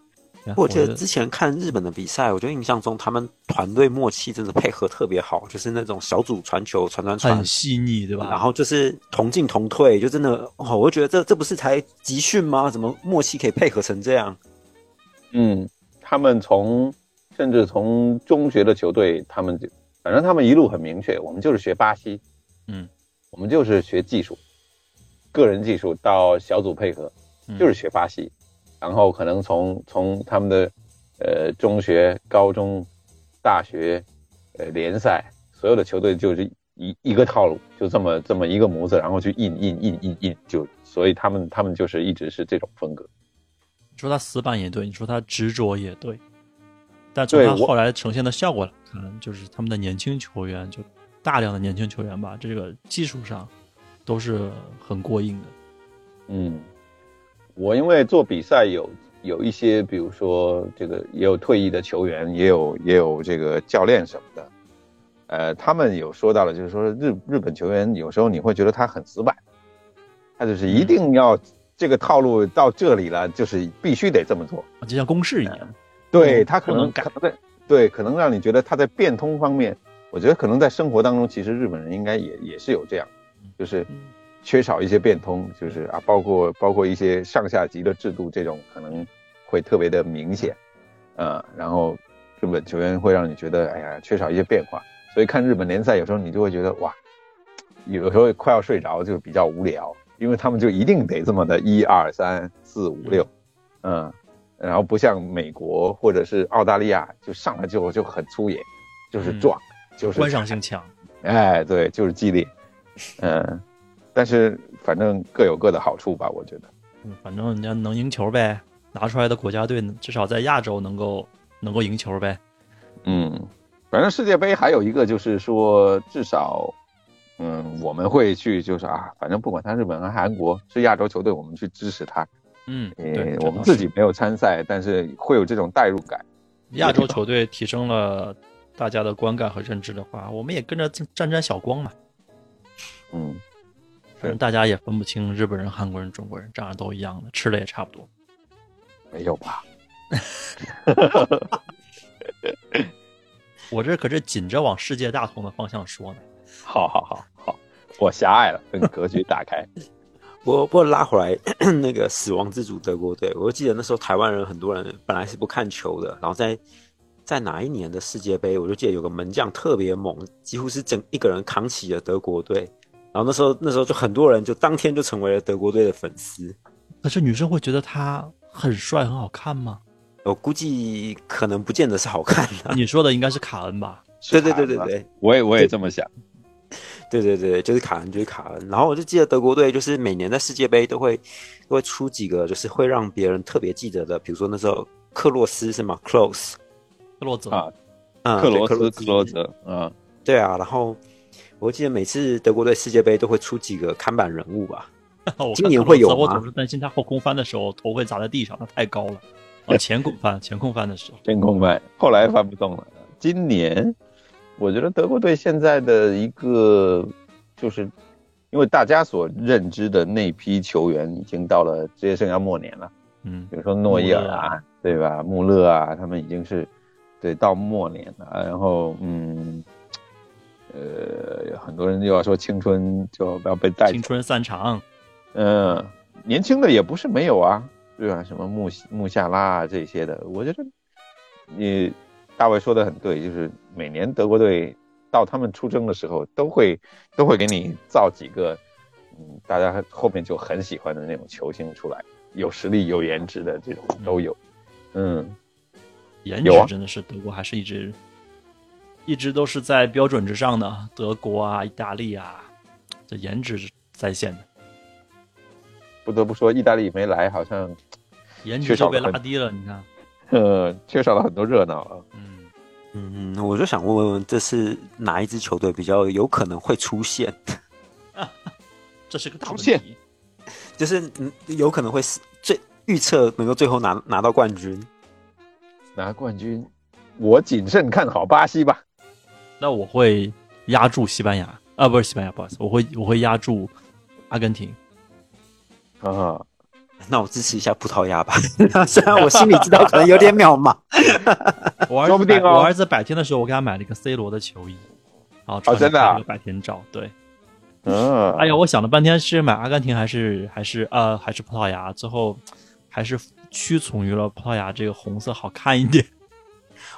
我记得之前看日本的比赛，我觉得印象中他们团队默契真的配合特别好，就是那种小组传球传传传，很细腻，对吧？然后就是同进同退，就真的，哦，我觉得这这不是才集训吗？怎么默契可以配合成这样？嗯，他们从甚至从中学的球队，他们就反正他们一路很明确，我们就是学巴西，嗯，我们就是学技术，个人技术到小组配合，就是学巴西。然后可能从从他们的呃中学、高中、大学，呃联赛，所有的球队就是一一个套路，就这么这么一个模子，然后去印印印印印，就所以他们他们就是一直是这种风格。你说他死板也对，你说他执着也对，但从他后来呈现的效果来看，就是他们的年轻球员，就大量的年轻球员吧，这个技术上都是很过硬的。嗯。我因为做比赛有有一些，比如说这个也有退役的球员，也有也有这个教练什么的，呃，他们有说到了，就是说日日本球员有时候你会觉得他很死板，他就是一定要这个套路到这里了，就是必须得这么做，就像公式一样。对他可能可能在对可能让你觉得他在变通方面，我觉得可能在生活当中，其实日本人应该也也是有这样，就是。缺少一些变通，就是啊，包括包括一些上下级的制度，这种可能会特别的明显，呃，然后日本球员会让你觉得，哎呀，缺少一些变化，所以看日本联赛有时候你就会觉得，哇，有时候快要睡着，就比较无聊，因为他们就一定得这么的一二三四五六，嗯，然后不像美国或者是澳大利亚，就上来就就很粗野，就是壮，就是观赏性强，哎，对，就是激烈，[LAUGHS] 嗯。但是反正各有各的好处吧，我觉得。嗯，反正人家能赢球呗，拿出来的国家队至少在亚洲能够能够赢球呗。嗯，反正世界杯还有一个就是说，至少，嗯，我们会去就是啊，反正不管他日本和韩国是亚洲球队，我们去支持他。嗯，对，我们自己没有参赛，但是会有这种代入感。亚洲球队提升了大家的观感和认知的话，我们也跟着沾沾小光嘛。嗯。反正大家也分不清日本人、韩国人、中国人，长得都一样的，吃的也差不多。没有吧？[LAUGHS] 我这可是紧着往世界大同的方向说呢。好好好好，我狭隘了，格局打开。[LAUGHS] 不不过拉回来，[COUGHS] 那个死亡之组德国队，我就记得那时候台湾人很多人本来是不看球的，然后在在哪一年的世界杯，我就记得有个门将特别猛，几乎是整一个人扛起了德国队。然后那时候，那时候就很多人就当天就成为了德国队的粉丝。可是女生会觉得他很帅、很好看吗？我估计可能不见得是好看的。你说的应该是卡恩吧？对对对对对，我也我也这么想。对对对，就是卡恩，就是卡恩。然后我就记得德国队就是每年在世界杯都会都会出几个，就是会让别人特别记得的。比如说那时候克洛斯是吗？Close，克洛泽啊，克罗斯克洛泽，嗯，对啊，然后。我记得每次德国队世界杯都会出几个看板人物吧？[LAUGHS] 今年会有吗？我总是担心他后空翻的时候头会砸在地上，他太高了。啊，前空翻，前空翻的时候，前空翻，后来翻不动了。今年，我觉得德国队现在的一个，就是因为大家所认知的那批球员已经到了职业生涯末年了。嗯，比如说诺伊尔啊，对吧？穆勒啊，他们已经是对到末年了。然后，嗯。呃，很多人又要说青春就要被带青春散场，嗯，年轻的也不是没有啊，对吧？什么穆穆夏拉啊这些的，我觉得你大卫说的很对，就是每年德国队到他们出征的时候，都会都会给你造几个，嗯，大家后面就很喜欢的那种球星出来，有实力、有颜值的这种都有。嗯，颜值真的是德国还是一直一直都是在标准之上的，德国啊、意大利啊，这颜值是在线的，不得不说，意大利没来，好像颜值就被拉低了。你看，呃缺少了很多热闹啊。嗯，嗯嗯，我就想问问，这是哪一支球队比较有可能会出现？[LAUGHS] 这是个大问题。就是嗯，有可能会是最预测能够最后拿拿到冠军。拿冠军，我谨慎看好巴西吧。那我会压住西班牙啊，不是西班牙，不好意思，我会我会压住阿根廷。啊，那我支持一下葡萄牙吧，[LAUGHS] 虽然我心里知道可能有点渺茫。[LAUGHS] 我儿子说不定哦百我儿子百天的时候，我给他买了一个 C 罗的球衣，然后穿着真的啊拍了个百天照。对，嗯，哎呀，我想了半天是买阿根廷还是还是呃还是葡萄牙，最后还是屈从于了葡萄牙这个红色好看一点。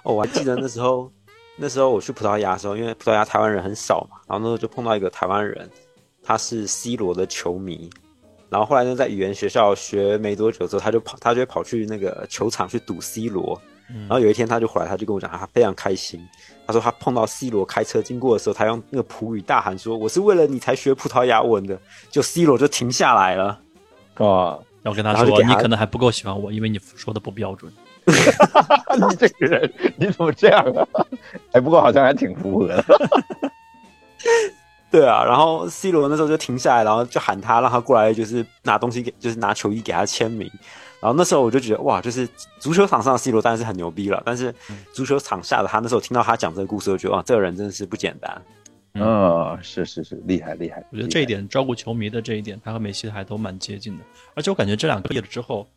哦，我还记得那时候，那时候我去葡萄牙的时候，因为葡萄牙台湾人很少嘛，然后那时候就碰到一个台湾人，他是 C 罗的球迷，然后后来呢，在语言学校学没多久之后，他就跑，他就会跑去那个球场去赌 C 罗，然后有一天他就回来，他就跟我讲，他非常开心，他说他碰到 C 罗开车经过的时候，他用那个葡语大喊说：“我是为了你才学葡萄牙文的。”就 C 罗就停下来了。啊，然后跟他说，你可能还不够喜欢我，因为你说的不标准。[LAUGHS] 你这个人你怎么这样啊？哎，不过好像还挺符合的。对啊，然后 C 罗那时候就停下来，然后就喊他，让他过来，就是拿东西给，就是拿球衣给他签名。然后那时候我就觉得，哇，就是足球场上的 C 罗当然是很牛逼了，但是足球场下的他，那时候听到他讲这个故事，我觉得哇，这个人真的是不简单。嗯，是是是，厉害厉害。我觉得这一点照顾球迷的这一点，他和梅西还都蛮接近的。而且我感觉这两个毕业了之后，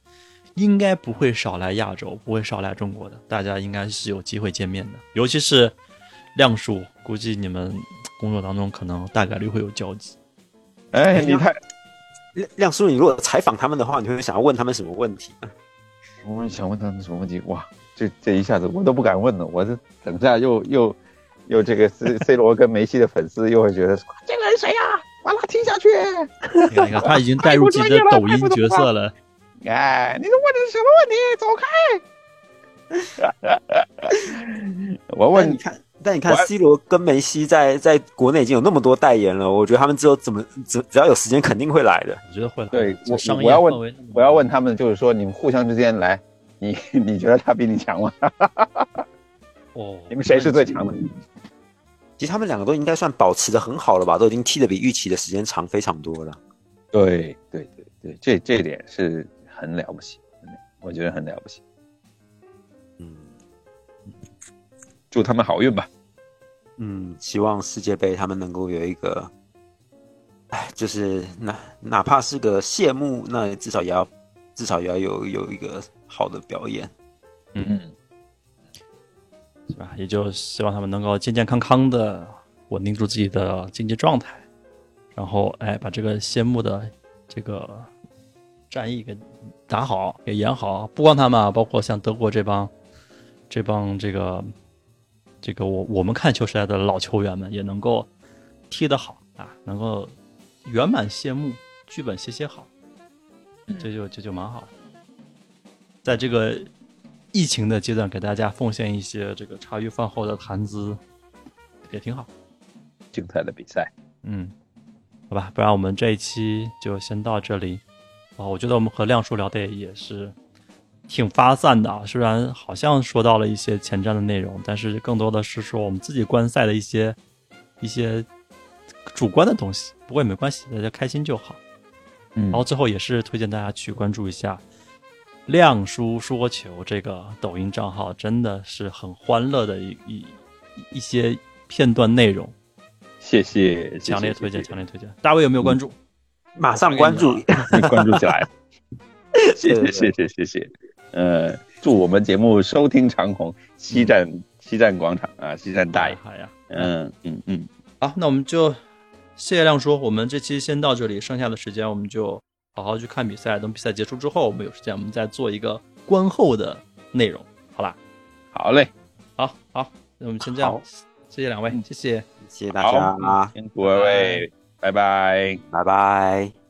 应该不会少来亚洲，不会少来中国的，大家应该是有机会见面的。尤其是亮叔，估计你们工作当中可能大概率会有交集。哎，你太，亮亮叔，你如果采访他们的话，你会想要问他们什么问题？我想问他们什么问题？哇，这这一下子我都不敢问了。我这等下又又又这个 C [LAUGHS] C 罗跟梅西的粉丝又会觉得这个人谁呀、把他踢下去！你看，你看，他已经带入自己的抖音角色了。[LAUGHS] 哎，你这问的是什么问题？走开！[LAUGHS] 我问你看，但你看，C 罗跟梅西在在国内已经有那么多代言了，我觉得他们之后怎么只只要有时间，肯定会来的。我觉得会来。对我我要问我要问他们，就是说你们互相之间来，你 [LAUGHS] 你觉得他比你强吗？哦，[LAUGHS] 你们谁是最强的？其实他们两个都应该算保持的很好了吧，都已经踢的比预期的时间长非常多了。对对对对，这这点是很了不起，我觉得很了不起。祝他们好运吧。嗯，希望世界杯他们能够有一个，哎，就是哪哪怕是个谢幕，那至少也要至少也要有有一个好的表演。嗯，是吧？也就希望他们能够健健康康的稳定住自己的竞技状态，然后哎，把这个谢幕的这个战役给打好，给演好。不光他们啊，包括像德国这帮这帮这个这个我我们看球时代的老球员们，也能够踢得好啊，能够圆满谢幕，剧本写写好，这就这就蛮好的。在这个疫情的阶段，给大家奉献一些这个茶余饭后的谈资，也挺好。精彩的比赛。嗯，好吧，不然我们这一期就先到这里。啊，我觉得我们和亮叔聊的也是挺发散的啊，虽然好像说到了一些前瞻的内容，但是更多的是说我们自己观赛的一些一些主观的东西。不过也没关系，大家开心就好。嗯然后最后也是推荐大家去关注一下“亮叔说球”这个抖音账号，真的是很欢乐的一一一些片段内容，谢谢，强烈推荐，谢谢强烈推荐。大卫有没有关注？马上关注，你关注起来。谢谢谢谢谢谢。呃，祝我们节目收听长虹，西站西站广场啊，西站大爷。好呀，嗯嗯嗯，好，那我们就谢谢亮叔，我们这期先到这里，剩下的时间我们就好好去看比赛。等比赛结束之后，我们有时间我们再做一个观后的内容，好啦？好嘞，好好，那我们先这样，谢谢两位，谢谢，谢谢大家，辛苦各位，拜拜，拜拜。